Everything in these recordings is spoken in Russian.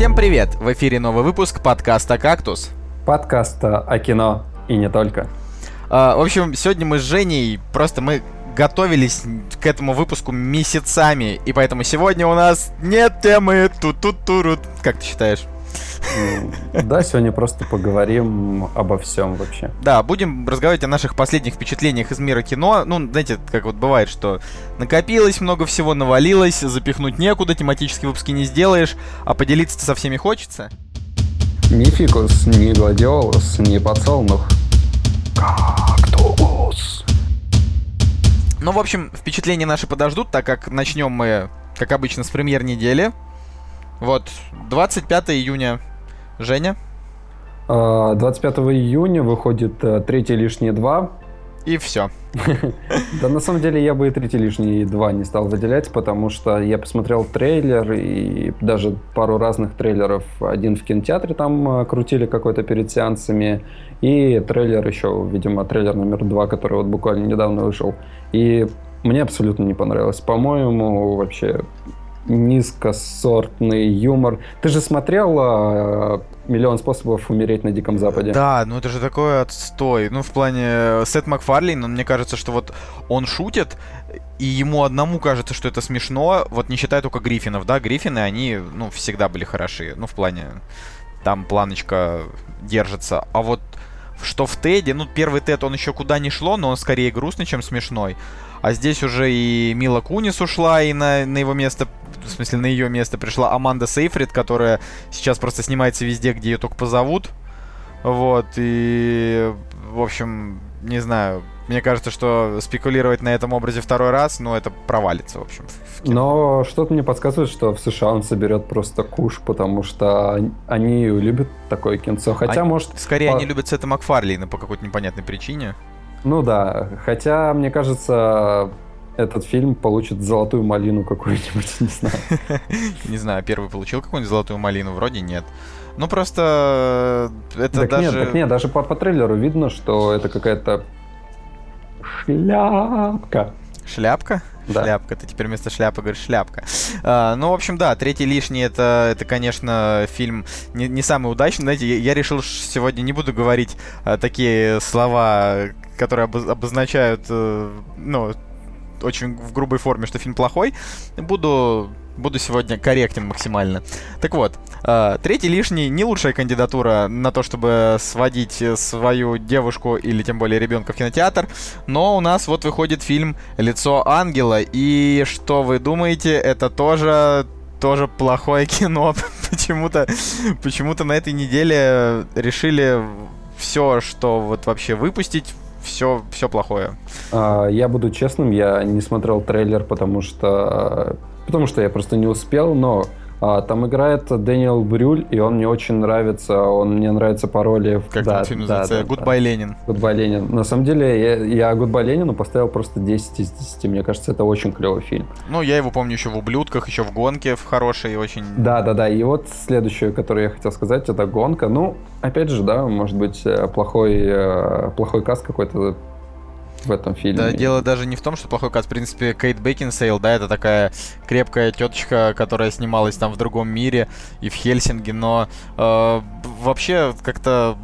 Всем привет! В эфире новый выпуск подкаста «Кактус». Подкаста о кино и не только. А, в общем, сегодня мы с Женей просто мы готовились к этому выпуску месяцами, и поэтому сегодня у нас нет темы тут-тут-турут. Как ты считаешь? Да, сегодня просто поговорим обо всем вообще. Да, будем разговаривать о наших последних впечатлениях из мира кино. Ну, знаете, как вот бывает, что накопилось много всего, навалилось, запихнуть некуда, тематические выпуски не сделаешь, а поделиться-то со всеми хочется. Ни фикус, ни гладиолус, ни подсолнух. Кактус. Ну, в общем, впечатления наши подождут, так как начнем мы, как обычно, с премьер недели. Вот, 25 июня. Женя? 25 а, июня выходит э, третий лишний два. И все. Да, на самом деле я бы и третий лишний два не стал выделять, потому что я посмотрел трейлер и даже пару разных трейлеров. Один в кинотеатре там э, крутили какой-то перед сеансами, и трейлер еще, видимо, трейлер номер два, который вот буквально недавно вышел. И мне абсолютно не понравилось. По-моему, вообще низкосортный юмор. Ты же смотрел э, «Миллион способов умереть на Диком Западе»? Да, ну это же такой отстой. Ну, в плане э, Сет Макфарлейн, мне кажется, что вот он шутит, и ему одному кажется, что это смешно, вот не считая только Гриффинов, да, Гриффины, они, ну, всегда были хороши, ну, в плане, там планочка держится, а вот что в Теде, ну, первый Тед, он еще куда не шло, но он скорее грустный, чем смешной. А здесь уже и Мила Кунис ушла, и на, на его место, в смысле, на ее место пришла Аманда Сейфрид, которая сейчас просто снимается везде, где ее только позовут. Вот, и, в общем, не знаю, мне кажется, что спекулировать на этом образе второй раз, ну, это провалится, в общем. В Но что-то мне подсказывает, что в США он соберет просто куш, потому что они любят такое кинцо. Хотя, они, может... Скорее, по... они любят Сета Макфарлейна по какой-то непонятной причине. Ну да, хотя, мне кажется, этот фильм получит золотую малину какую-нибудь, не знаю. Не знаю, первый получил какую-нибудь золотую малину? Вроде нет. Ну просто э, это так даже... Нет, так нет, даже по, по трейлеру видно, что это какая-то шляпка. Шляпка? Да. Шляпка. Ты теперь вместо шляпы говоришь шляпка. А, ну, в общем, да, третий лишний это, это конечно, фильм не, не самый удачный. Знаете, я, я решил сегодня не буду говорить а, такие слова, которые обозначают, э, ну, очень в грубой форме, что фильм плохой. Буду буду сегодня корректен максимально. Так вот, э, третий лишний не лучшая кандидатура на то, чтобы сводить свою девушку или тем более ребенка в кинотеатр, но у нас вот выходит фильм «Лицо ангела», и что вы думаете, это тоже тоже плохое кино. почему-то, почему-то на этой неделе решили все, что вот вообще выпустить, все, все плохое. А, я буду честным, я не смотрел трейлер, потому что потому что я просто не успел, но там играет Дэниел Брюль, и он мне очень нравится. Он мне нравится по роли... Как да, фильм да, называется? Да, Goodbye да. Ленин. Goodbye Ленин. На самом деле, я, я Goodbye Ленину поставил просто 10 из 10. Мне кажется, это очень клевый фильм. Ну, я его помню еще в «Ублюдках», еще в «Гонке» в хорошей очень... Да-да-да. И вот следующее, которое я хотел сказать, это «Гонка». Ну, опять же, да, может быть, э, плохой, э, плохой каст какой-то в этом фильме. Да, дело даже не в том, что плохой каст. В принципе, Кейт Бекинсейл, да, это такая крепкая теточка, которая снималась там в другом мире и в Хельсинги, но э, вообще как-то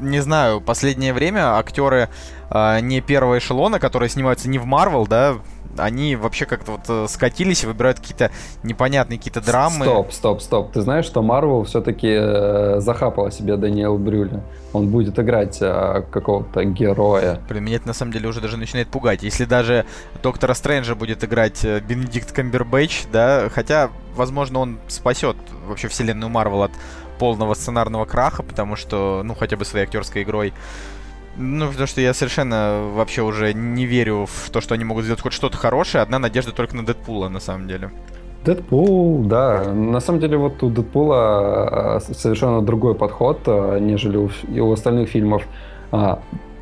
не знаю, последнее время актеры э, не первого эшелона, которые снимаются не в Марвел, да, они вообще как-то вот э, скатились и выбирают какие-то непонятные какие-то драмы. Стоп, стоп, стоп. Ты знаешь, что Марвел все-таки э, захапала себе Даниэл Брюля? Он будет играть э, какого-то героя. Блин, меня это на самом деле уже даже начинает пугать. Если даже Доктора Стрэнджа будет играть э, Бенедикт Камбербэтч, да, хотя, возможно, он спасет вообще вселенную Марвел от полного сценарного краха, потому что, ну, хотя бы своей актерской игрой ну, потому что я совершенно вообще уже не верю в то, что они могут сделать хоть что-то хорошее. Одна надежда только на Дэдпула, на самом деле. Дэдпул, да. На самом деле вот у Дэдпула а, совершенно другой подход, а, нежели у, у остальных фильмов.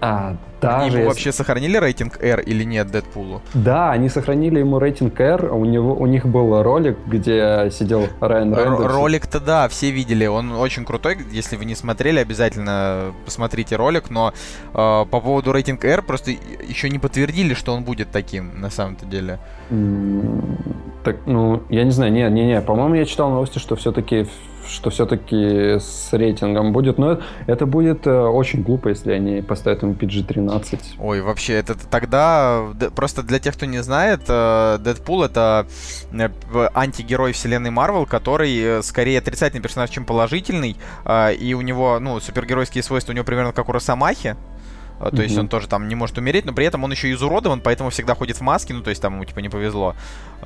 А, даже они ему вообще сохранили рейтинг R или нет Дэдпулу? Да, они сохранили ему рейтинг R. У, него, у них был ролик, где сидел Райан Рейнольдс. Ролик-то да, все видели. Он очень крутой. Если вы не смотрели, обязательно посмотрите ролик. Но э, по поводу рейтинг R просто еще не подтвердили, что он будет таким на самом-то деле. Так, ну, я не знаю, не, не, не. По-моему, я читал новости, что все-таки что все-таки с рейтингом будет. Но это будет э, очень глупо, если они поставят ему PG-13. Ой, вообще, это тогда... Просто для тех, кто не знает, э, Дэдпул — это э, антигерой вселенной Марвел, который скорее отрицательный персонаж, чем положительный. И у него, ну, супергеройские свойства у него примерно как у Росомахи. То mm-hmm. есть он тоже там не может умереть, но при этом он еще изуродован, поэтому всегда ходит в маске, ну то есть там ему типа не повезло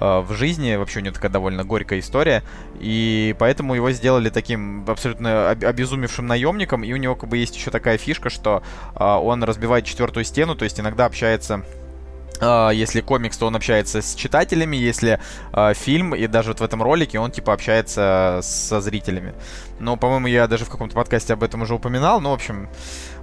э, в жизни, вообще у него такая довольно горькая история, и поэтому его сделали таким абсолютно обезумевшим наемником, и у него как бы есть еще такая фишка, что э, он разбивает четвертую стену, то есть иногда общается если комикс, то он общается с читателями, если uh, фильм, и даже вот в этом ролике он типа общается со зрителями. Ну, по-моему, я даже в каком-то подкасте об этом уже упоминал, но, в общем,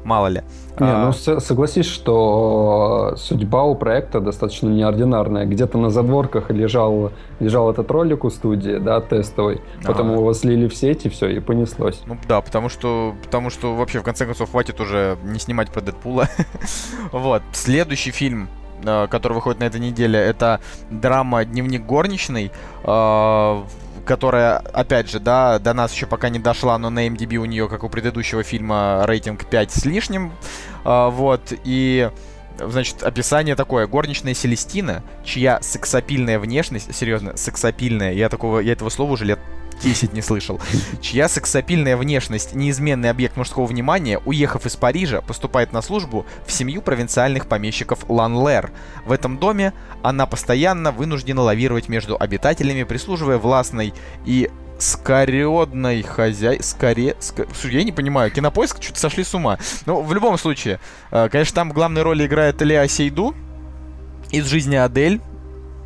мало ли. Не, а... ну согласись, что судьба у проекта достаточно неординарная. Где-то на задворках лежал, лежал этот ролик у студии, да, тестовый. А... Потом его слили в сеть, и все, и понеслось. Ну да, потому что, потому что вообще, в конце концов, хватит уже не снимать про Дэдпула. вот. Следующий фильм э, который выходит на этой неделе, это драма «Дневник горничной», э, которая, опять же, да, до нас еще пока не дошла, но на MDB у нее, как у предыдущего фильма, рейтинг 5 с лишним. А, вот, и значит, описание такое. Горничная Селестина, чья сексапильная внешность, серьезно, сексапильная, я такого, я этого слова уже лет 10 не слышал, чья сексапильная внешность, неизменный объект мужского внимания, уехав из Парижа, поступает на службу в семью провинциальных помещиков Ланлер. В этом доме она постоянно вынуждена лавировать между обитателями, прислуживая властной и скоредной хозяй... Скоре... Ск... Я не понимаю, кинопоиск что-то сошли с ума. Ну, в любом случае, э, конечно, там в главной роли играет Леа Сейду из «Жизни Адель»,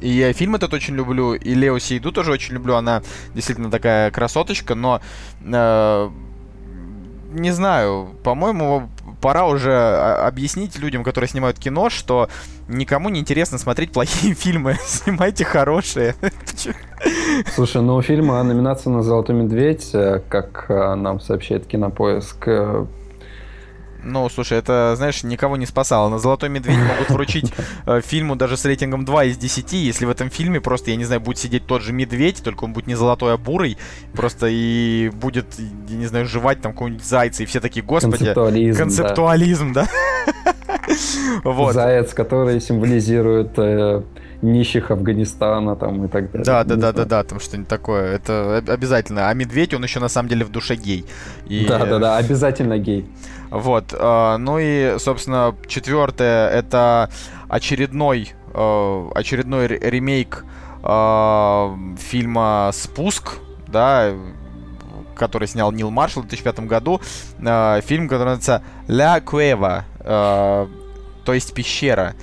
и я фильм этот очень люблю, и Лео Сейду тоже очень люблю. Она действительно такая красоточка, но э, не знаю, по-моему, пора уже а, объяснить людям, которые снимают кино, что никому не интересно смотреть плохие фильмы. Снимайте хорошие. Слушай, ну у фильма номинация на «Золотой медведь», э, как э, нам сообщает Кинопоиск, э, ну, слушай, это, знаешь, никого не спасало. На «Золотой медведь» могут вручить э, фильму даже с рейтингом 2 из 10, если в этом фильме просто, я не знаю, будет сидеть тот же медведь, только он будет не золотой, а бурый, просто и будет, я не знаю, жевать там какого-нибудь зайца, и все такие, господи... Концептуализм, Концептуализм, да. вот. Заяц, который символизирует... Э, нищих Афганистана там и так далее. Да, да, да, да, да, там что-нибудь такое. Это обязательно. А медведь, он еще на самом деле в душе гей. И... Да, да, да, обязательно гей. Вот. Э, ну и, собственно, четвертое это очередной, э, очередной ремейк э, фильма «Спуск», да, который снял Нил Маршалл в 2005 году. Фильм, который называется «Ля Cueva», то есть «Пещера».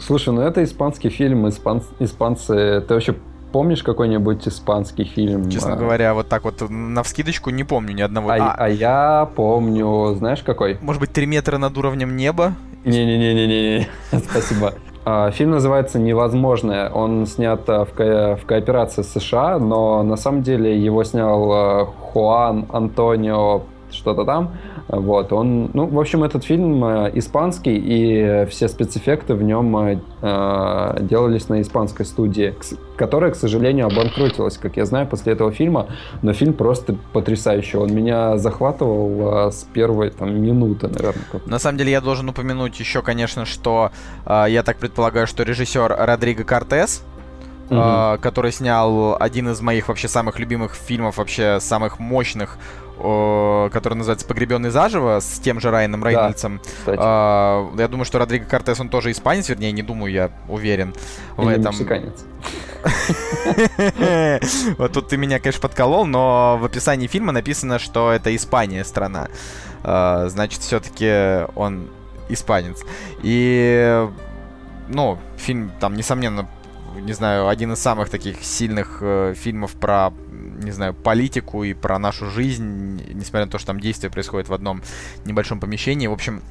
Слушай, ну это испанский фильм, испан... испанцы... Ты вообще помнишь какой-нибудь испанский фильм? Честно говоря, вот так вот на вскидочку не помню ни одного. А, а... а я помню, знаешь какой? Может быть, «Три метра над уровнем неба»? Не-не-не-не-не, спасибо. А, фильм называется «Невозможное». Он снят а, в, ко- в кооперации с США, но на самом деле его снял а, Хуан Антонио что-то там. Вот, он, ну, в общем, этот фильм э, испанский, и все спецэффекты в нем э, э, делались на испанской студии, которая, к сожалению, обанкротилась, как я знаю, после этого фильма. Но фильм просто потрясающий. Он меня захватывал э, с первой там, минуты, наверное. На самом деле, я должен упомянуть еще, конечно, что э, я так предполагаю, что режиссер Родриго Кортес, угу. э, который снял один из моих вообще самых любимых фильмов, вообще самых мощных который называется «Погребенный заживо» с тем же Райаном Рейнольдсом. Да, а, я думаю, что Родриго Кортес, он тоже испанец, вернее, не думаю, я уверен в Или этом. мексиканец. Вот тут ты меня, конечно, подколол, но в описании фильма написано, что это Испания страна. А, значит, все-таки он испанец. И, ну, фильм там, несомненно, не знаю, один из самых таких сильных э, фильмов про не знаю, политику и про нашу жизнь, несмотря на то, что там действие происходит в одном небольшом помещении. В общем,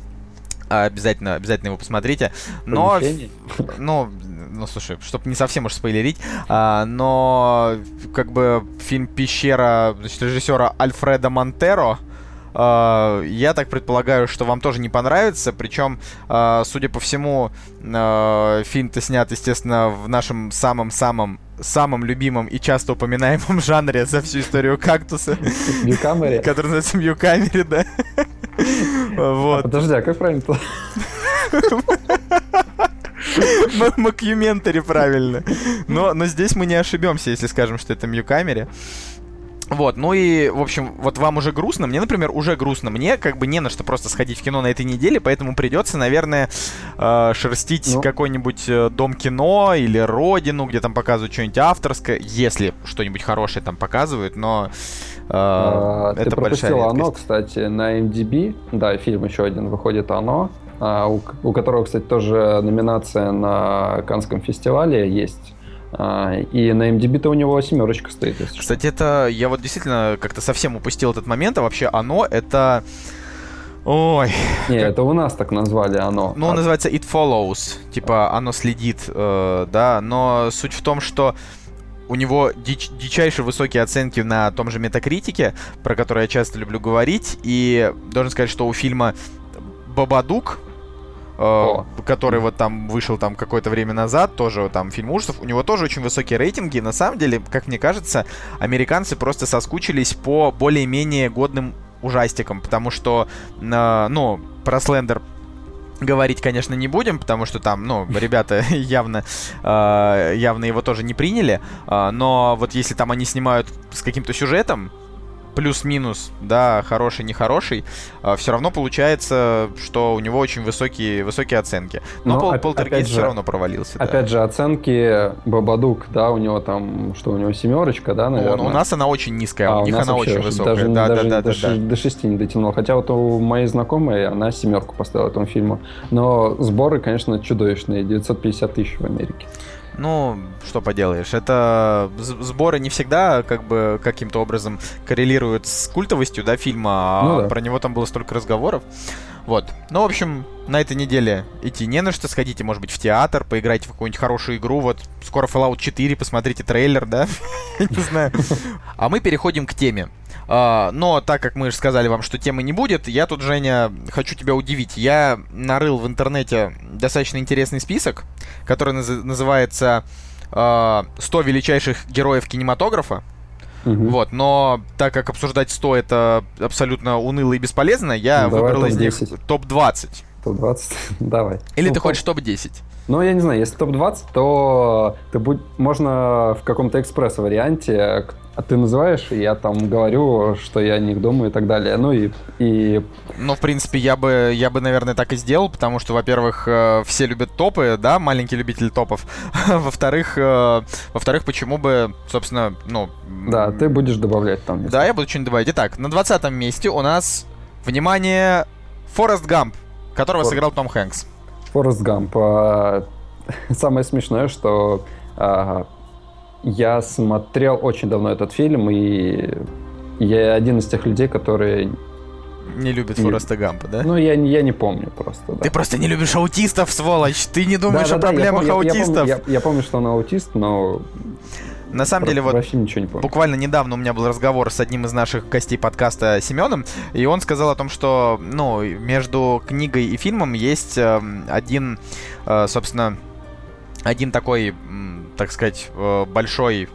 обязательно, обязательно его посмотрите. Но, ну, ну, слушай, чтобы не совсем уж спойлерить, а, но как бы фильм «Пещера» значит, режиссера Альфреда Монтеро, я так предполагаю, что вам тоже не понравится. Причем, э, судя по всему, э, фильм-то снят, естественно, в нашем самом-самом самом любимом и часто упоминаемом жанре за всю историю кактуса. Мьюкамере? Который называется Мьюкамере, да. Вот. Подожди, а как правильно-то? Макюментари, правильно. Но, но здесь мы не ошибемся, если скажем, что это Мьюкамере. Вот, ну и, в общем, вот вам уже грустно, мне, например, уже грустно. Мне как бы не на что просто сходить в кино на этой неделе, поэтому придется, наверное, э, шерстить ну. какой-нибудь э, дом кино или родину, где там показывают что-нибудь авторское, если что-нибудь хорошее там показывают, но э, а, это Ты пропустил «Оно», кстати, на MDB, да, фильм еще один выходит «Оно», а, у, у которого, кстати, тоже номинация на Канском фестивале есть. А, и на MDB-то у него семерочка стоит. Кстати, это я вот действительно как-то совсем упустил этот момент, а вообще оно это... Ой. Не, как... это у нас так назвали оно. Ну, а... называется It Follows. Типа, оно следит, э, да. Но суть в том, что у него дич дичайше высокие оценки на том же Метакритике, про который я часто люблю говорить. И должен сказать, что у фильма Бабадук, Э, который вот там вышел там какое-то время назад, тоже там фильм ужасов, у него тоже очень высокие рейтинги. На самом деле, как мне кажется, американцы просто соскучились по более-менее годным ужастикам, потому что, э, ну, про Слендер говорить, конечно, не будем, потому что там, ну, ребята явно, э, явно его тоже не приняли, э, но вот если там они снимают с каким-то сюжетом, плюс-минус, да, хороший, нехороший, а, все равно получается, что у него очень высокие, высокие оценки. Но, Но пол, Полтергейст все равно провалился. Опять да. же, оценки Бабадук, да, у него там, что у него семерочка, да, наверное? У, у нас она очень низкая, а у них она очень высокая. Даже, да, даже да, да, до, да, до 6 не дотянула. Хотя вот у моей знакомой она семерку поставила этому фильму. Но сборы, конечно, чудовищные. 950 тысяч в Америке. Ну, что поделаешь, это сборы не всегда как бы каким-то образом коррелируют с культовостью, да, фильма, а ну, да. про него там было столько разговоров. Вот. Ну, в общем, на этой неделе идти не на что. Сходите, может быть, в театр, поиграйте в какую-нибудь хорошую игру. Вот скоро Fallout 4, посмотрите трейлер, да? Не знаю. А мы переходим к теме. Uh, но так как мы же сказали вам, что темы не будет, я тут, Женя, хочу тебя удивить. Я нарыл в интернете достаточно интересный список, который наз- называется uh, «100 величайших героев кинематографа». Угу. Вот, но так как обсуждать 100 это абсолютно уныло и бесполезно, я ну, выбрал из них топ-20. Топ-20? Давай. Или ну, ты хочешь топ-10? Ну, я не знаю, если топ-20, то ты будь... можно в каком-то экспресс-варианте а ты называешь, и я там говорю, что я о них думаю и так далее. Ну и... и... Ну, в принципе, я бы, я бы, наверное, так и сделал, потому что, во-первых, э, все любят топы, да, маленький любитель топов. во-вторых, э, во-вторых, почему бы, собственно, ну... Да, ты будешь добавлять там. Да, я буду что-нибудь добавлять. Итак, на 20 месте у нас, внимание, Форест Гамп, которого For... сыграл Том Хэнкс. Форест Гамп. А, самое смешное, что а, я смотрел очень давно этот фильм, и я один из тех людей, которые не любит Фореста Гампа, да? Ну, я, я не помню просто, да. Ты просто не любишь аутистов, сволочь! Ты не думаешь да, да, о проблемах я, аутистов! Я, я, я помню, что он аутист, но... На самом деле, вот ничего не помню. буквально недавно у меня был разговор с одним из наших гостей подкаста Семеном, и он сказал о том, что, ну, между книгой и фильмом есть э, один, э, собственно, один такой так сказать, э, большой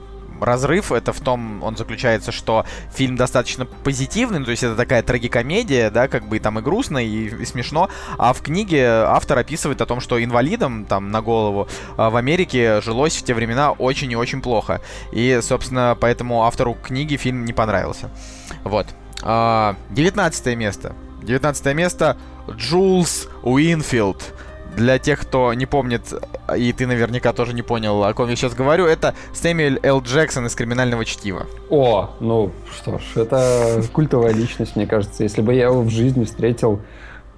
разрыв это в том, он заключается, что фильм достаточно позитивный, ну, то есть это такая трагикомедия, да, как бы и там и грустно, и, и смешно, а в книге автор описывает о том, что инвалидам там на голову а, в Америке жилось в те времена очень и очень плохо. И, собственно, поэтому автору книги фильм не понравился. Вот. А, девятнадцатое место. Девятнадцатое место Джулс Уинфилд. Для тех, кто не помнит, и ты наверняка тоже не понял, о ком я сейчас говорю, это Сэмюэль Л. Джексон из «Криминального чтива». О, ну что ж, это культовая личность, мне кажется. Если бы я его в жизни встретил,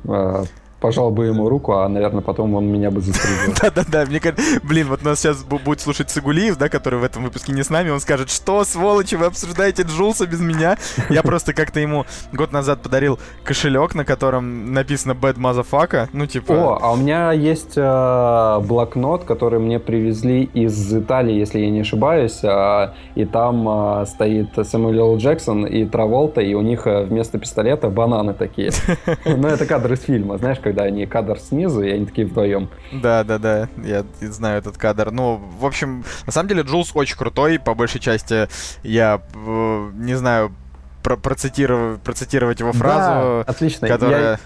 э, пожал бы ему руку, а, наверное, потом он меня бы застрелил. Да-да-да, мне кажется, блин, вот нас сейчас будет слушать Сагулиев, да, который в этом выпуске не с нами, он скажет, что, сволочи, вы обсуждаете Джулса без меня? Я просто как-то ему год назад подарил кошелек, на котором написано Bad Motherfucker, ну, типа... О, а у меня есть э, блокнот, который мне привезли из Италии, если я не ошибаюсь, э, и там э, стоит Сэмюэл Джексон и Траволта, и у них вместо пистолета бананы такие. Ну, это кадр из фильма, знаешь, когда они кадр снизу, и они такие вдвоем. Да, да, да, я знаю этот кадр. Ну, в общем, на самом деле Джулс очень крутой, по большей части я э, не знаю, про процитировать, процитировать его фразу, да, отлично. которая... Я...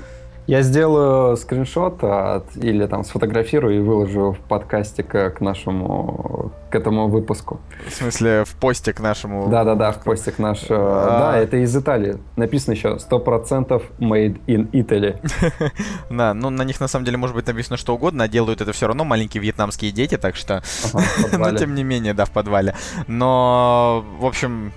Я сделаю скриншот от, или там сфотографирую и выложу в подкасте к, к нашему к этому выпуску. В смысле, в посте к нашему... Да-да-да, в посте к нашему... А... Да, это из Италии. Написано еще 100% made in Italy. Да, ну на них на самом деле может быть написано что угодно, а делают это все равно маленькие вьетнамские дети, так что... Но тем не менее, да, в подвале. Но, в общем,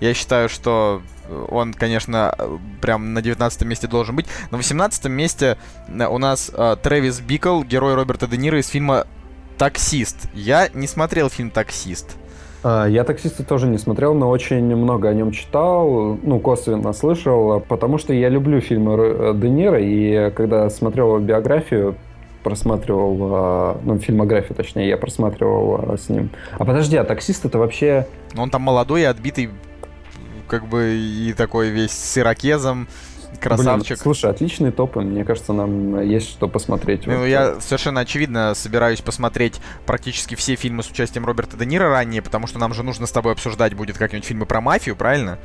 я считаю, что он, конечно, прям на 19 месте должен быть. На 18 месте э, у нас э, Трэвис Бикл, герой Роберта Де Ниро из фильма «Таксист». Я не смотрел фильм «Таксист». А, я таксиста тоже не смотрел, но очень много о нем читал, ну, косвенно слышал, потому что я люблю фильмы э, Де Ниро, и когда смотрел его биографию, просматривал, ну, фильмографию, точнее, я просматривал с ним. А подожди, а таксист это вообще... Ну, он там молодой и отбитый как бы и такой весь с ирокезом, красавчик. Блин, слушай, отличные топы, мне кажется, нам есть что посмотреть. Ну, вот. я совершенно очевидно собираюсь посмотреть практически все фильмы с участием Роберта Де Ниро ранее, потому что нам же нужно с тобой обсуждать будет как-нибудь фильмы про мафию, правильно?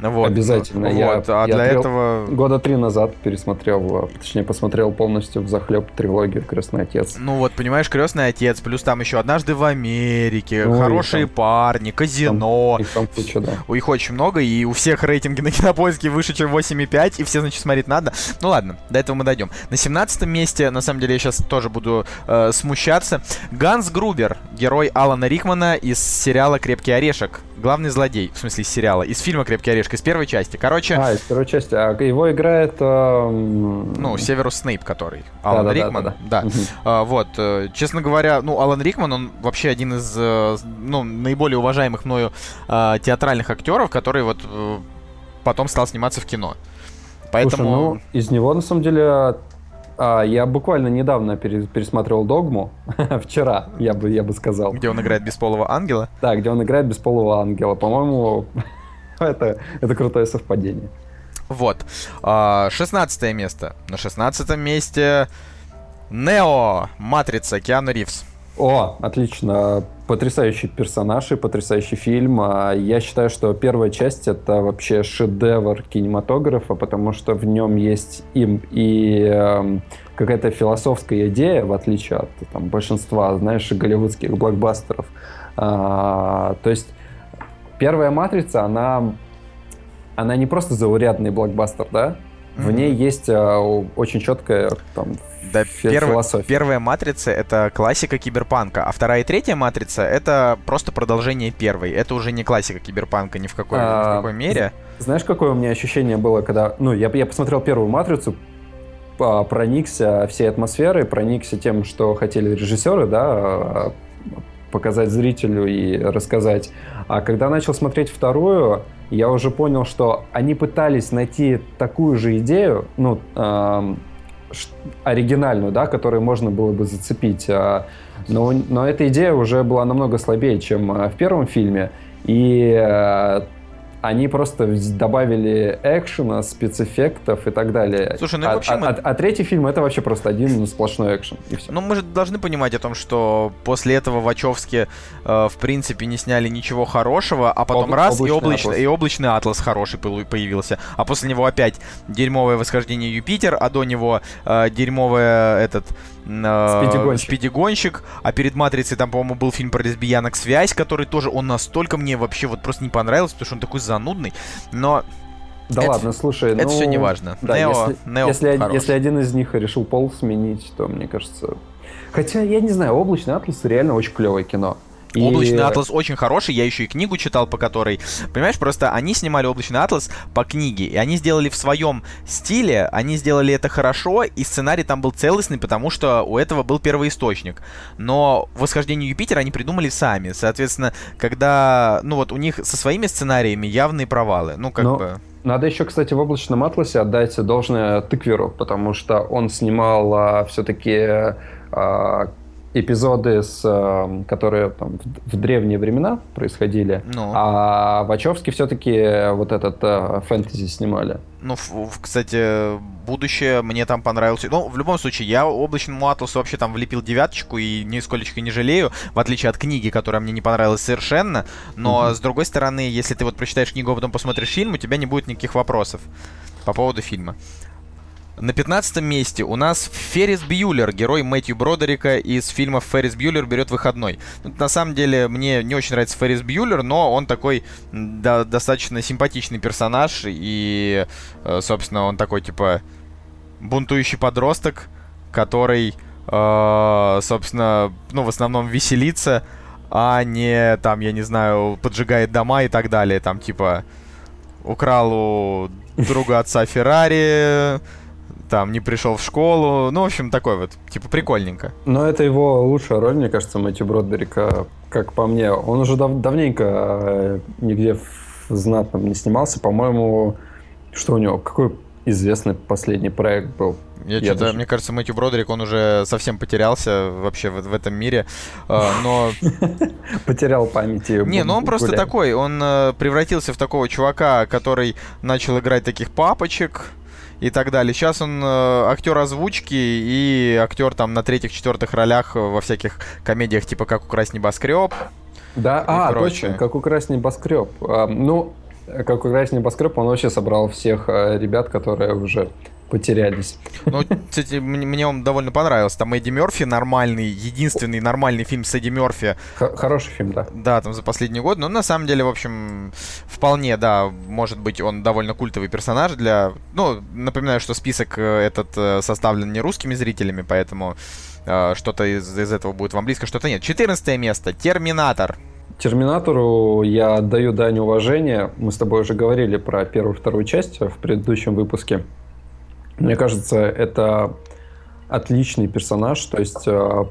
Вот. Обязательно. Вот. Я, а я для этого... Года три назад пересмотрел, а, точнее, посмотрел полностью в захлеб трилогию «Крестный отец». Ну вот, понимаешь, «Крестный отец», плюс там еще «Однажды в Америке», ну, «Хорошие там, парни», «Казино». Там, их там куча, да. У них очень много, и у всех рейтинги на кинопоиске выше, чем 8,5, и все, значит, смотреть надо. Ну ладно, до этого мы дойдем. На 17 месте, на самом деле, я сейчас тоже буду э, смущаться. Ганс Грубер, герой Алана Рикмана из сериала «Крепкий орешек». Главный злодей, в смысле из сериала, из фильма «Крепкий орешек», из первой части. Короче... А, из первой части. А его играет... Э... Ну, Северус Снейп, который. Алан да, Рикман. Да, да, да. да. А, вот. Э, честно говоря, ну, Алан Рикман, он вообще один из, э, ну, наиболее уважаемых мною э, театральных актеров, который вот потом стал сниматься в кино. Поэтому... Слушай, ну, из него, на самом деле, а, я буквально недавно пересматривал «Догму», вчера, я бы, я бы сказал. Где он играет бесполого ангела? Да, где он играет бесполого ангела. По-моему, это, это крутое совпадение. Вот. А, шестнадцатое место. На шестнадцатом месте Нео, Матрица, Киану Ривз. О, отлично. Потрясающий персонаж и потрясающий фильм. А я считаю, что первая часть — это вообще шедевр кинематографа, потому что в нем есть им и э, какая-то философская идея, в отличие от там, большинства, знаешь, голливудских блокбастеров. А, то есть первая «Матрица», она, она не просто заурядный блокбастер, да? В ней есть а, очень четкая там, да, перв... первая матрица это классика киберпанка, а вторая и третья матрица это просто продолжение первой. Это уже не классика киберпанка ни в какой, а, ни в какой мере. Знаешь, какое у меня ощущение было, когда. Ну, я, я посмотрел первую матрицу, проникся всей атмосферой, проникся тем, что хотели режиссеры, да, показать зрителю и рассказать. А когда начал смотреть вторую, я уже понял, что они пытались найти такую же идею, ну, эм, оригинальную, да, которую можно было бы зацепить. А, но, но эта идея уже была намного слабее, чем а, в первом фильме. И э, они просто добавили экшена, спецэффектов и так далее. Слушай, ну а, вообще а, мы... а, а третий фильм это вообще просто один сплошной экшен. И все. Ну мы же должны понимать о том, что после этого Вачовски э, в принципе не сняли ничего хорошего, а потом Об, раз и, облач... и облачный атлас хороший появился, а после него опять дерьмовое восхождение Юпитер, а до него э, дерьмовое этот э, Спидигонщик. Спидигонщик, а перед Матрицей там, по-моему, был фильм про лесбиянок «Связь», который тоже, он настолько мне вообще вот просто не понравился, потому что он такой занудный, но да это, ладно, слушай, это ну, все не важно. Да, Нео, если, Нео если, если один из них решил пол сменить, то мне кажется. Хотя я не знаю, облачный атлас реально очень клевое кино. И... Облачный атлас очень хороший, я еще и книгу читал, по которой, понимаешь, просто они снимали облачный атлас по книге, и они сделали в своем стиле, они сделали это хорошо, и сценарий там был целостный, потому что у этого был первоисточник. Но восхождение Юпитера они придумали сами, соответственно, когда, ну вот у них со своими сценариями явные провалы, ну как Но... бы... Надо еще, кстати, в облачном атласе отдать должное тыкверу, потому что он снимал а, все-таки а, эпизоды, с, эм, которые там, в, в древние времена происходили, ну. а Вачовски все-таки вот этот э, фэнтези снимали. Ну, кстати, будущее мне там понравилось. Ну, в любом случае, я облачному атласу вообще там влепил девяточку и нисколечко не жалею, в отличие от книги, которая мне не понравилась совершенно. Но, mm-hmm. с другой стороны, если ты вот прочитаешь книгу, а потом посмотришь фильм, у тебя не будет никаких вопросов по поводу фильма. На 15 месте у нас Феррис Бьюлер, герой Мэтью Бродерика из фильма «Феррис Бьюлер берет выходной». Ну, на самом деле, мне не очень нравится Феррис Бьюлер, но он такой да, достаточно симпатичный персонаж, и, э, собственно, он такой, типа, бунтующий подросток, который, э, собственно, ну, в основном веселится, а не, там, я не знаю, поджигает дома и так далее, там, типа, украл у друга отца Феррари, там не пришел в школу. Ну, в общем, такой вот, типа, прикольненько. Но это его лучшая роль, мне кажется, Мэтью Бродберика, как по мне. Он уже дав давненько э, нигде в знатном не снимался. По-моему, что у него, какой известный последний проект был? Я, я даже... мне кажется, Мэтью Бродерик, он уже совсем потерялся вообще в, в этом мире, э, но... Потерял памяти. Не, ну он просто такой, он э, превратился в такого чувака, который начал играть таких папочек, и так далее. Сейчас он э, актер озвучки и актер там на третьих-четвертых ролях во всяких комедиях, типа «Как украсть небоскреб». Да, а, прочее. точно, «Как украсть небоскреб». Ну, «Как украсть небоскреб» он вообще собрал всех э, ребят, которые уже потерялись. Ну, кстати, мне он довольно понравился. Там Эдди Мерфи нормальный, единственный нормальный фильм с Эдди Мерфи. Хороший фильм, да. Да, там за последний год. Но на самом деле, в общем, вполне, да, может быть, он довольно культовый персонаж для... Ну, напоминаю, что список э, этот э, составлен не русскими зрителями, поэтому э, что-то из, из этого будет вам близко, что-то нет. 14 место. Терминатор. Терминатору я отдаю дань уважения. Мы с тобой уже говорили про первую и вторую часть в предыдущем выпуске. Мне кажется, это отличный персонаж, то есть э,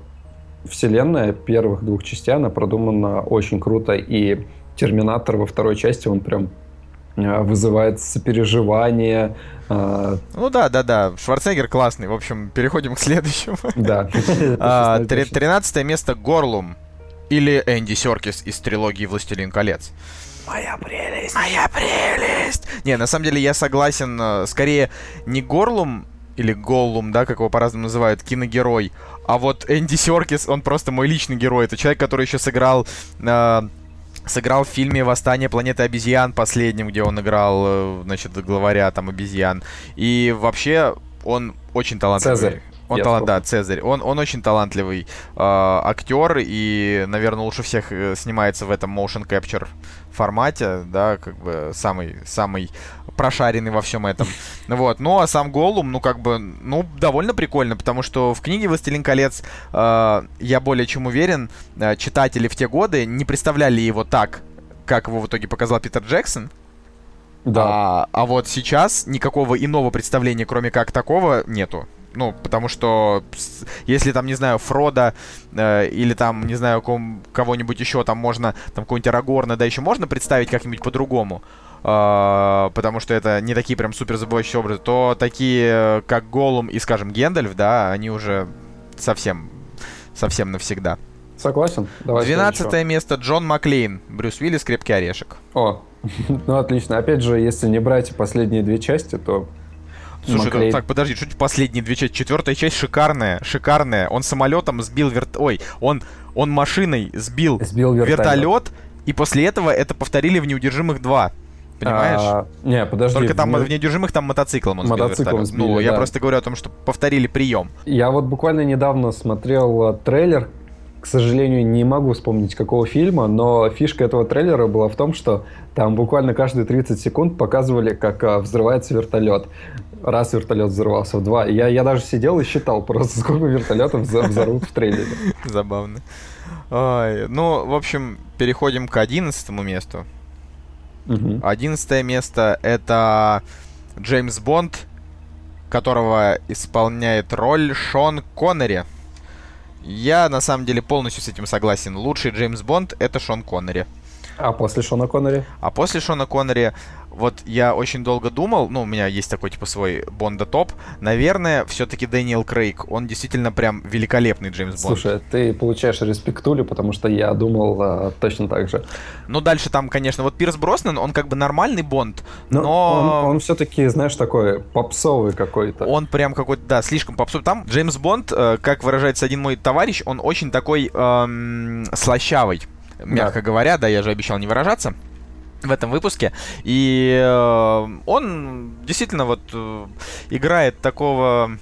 вселенная первых двух частей, она продумана очень круто, и Терминатор во второй части, он прям э, вызывает сопереживание. Э... Ну да, да, да. Шварценеггер классный. В общем, переходим к следующему. Да. А, тринадцатое место Горлум. Или Энди Серкис из трилогии «Властелин колец». Моя прелесть. Моя прелесть. Не, на самом деле я согласен, э, скорее не Горлум или Голлум, да, как его по-разному называют, киногерой, а вот Энди Серкис, он просто мой личный герой. Это человек, который еще сыграл... Э, сыграл в фильме «Восстание планеты обезьян» последнем, где он играл, э, значит, главаря там обезьян. И вообще он очень талантливый. Цезарь. Он талант, да, Цезарь. Он, он очень талантливый э, актер и, наверное, лучше всех э, снимается в этом motion capture формате, да, как бы самый, самый прошаренный во всем этом. Вот. Ну, а сам Голум, ну, как бы, ну, довольно прикольно, потому что в книге «Властелин колец» э, я более чем уверен, э, читатели в те годы не представляли его так, как его в итоге показал Питер Джексон. Да. А, а вот сейчас никакого иного представления, кроме как такого, нету. Ну, потому что если там, не знаю, Фрода э, или там, не знаю, кого-нибудь еще там можно, там какого-нибудь Арагорна, да, еще можно представить как-нибудь по-другому, э, потому что это не такие прям супер забывающие образы, то такие, как Голум и, скажем, Гендальф, да, они уже совсем, совсем навсегда. Согласен. Давай 12 место Джон Маклейн. Брюс Уиллис, Крепкий орешек. О, ну отлично. Опять же, если не брать последние две части, то Слушай, Маклей... так, подожди, что последние две части? Четвертая часть шикарная, шикарная. Он самолетом сбил верт... Ой, он, он машиной сбил, сбил вертолет. вертолет, и после этого это повторили в «Неудержимых 2». Понимаешь? А, не, подожди. Только там в неудержимых там мотоциклом он мотоциклом сбил Ну, да. я просто говорю о том, что повторили прием. Я вот буквально недавно смотрел э, трейлер. К сожалению, не могу вспомнить какого фильма, но фишка этого трейлера была в том, что там буквально каждые 30 секунд показывали, как э, взрывается вертолет раз вертолет взорвался, в два. Я, я даже сидел и считал просто, сколько вертолетов взорвут в трейлере. Забавно. Ой, ну, в общем, переходим к одиннадцатому месту. Одиннадцатое место это Джеймс Бонд, которого исполняет роль Шон Коннери. Я на самом деле полностью с этим согласен. Лучший Джеймс Бонд это Шон Коннери. А после Шона Коннери? А после Шона Коннери вот я очень долго думал, ну, у меня есть такой, типа, свой Бонда топ. Наверное, все-таки Дэниел Крейг. Он действительно прям великолепный Джеймс Бонд. Слушай, ты получаешь респектулю, потому что я думал а, точно так же. Ну, дальше там, конечно, вот Пирс Броснан, он как бы нормальный Бонд, но... но... Он, он все-таки, знаешь, такой попсовый какой-то. Он прям какой-то, да, слишком попсовый. Там Джеймс Бонд, э, как выражается один мой товарищ, он очень такой эм, слащавый мягко да. говоря, да, я же обещал не выражаться в этом выпуске. И э, он действительно вот э, играет такого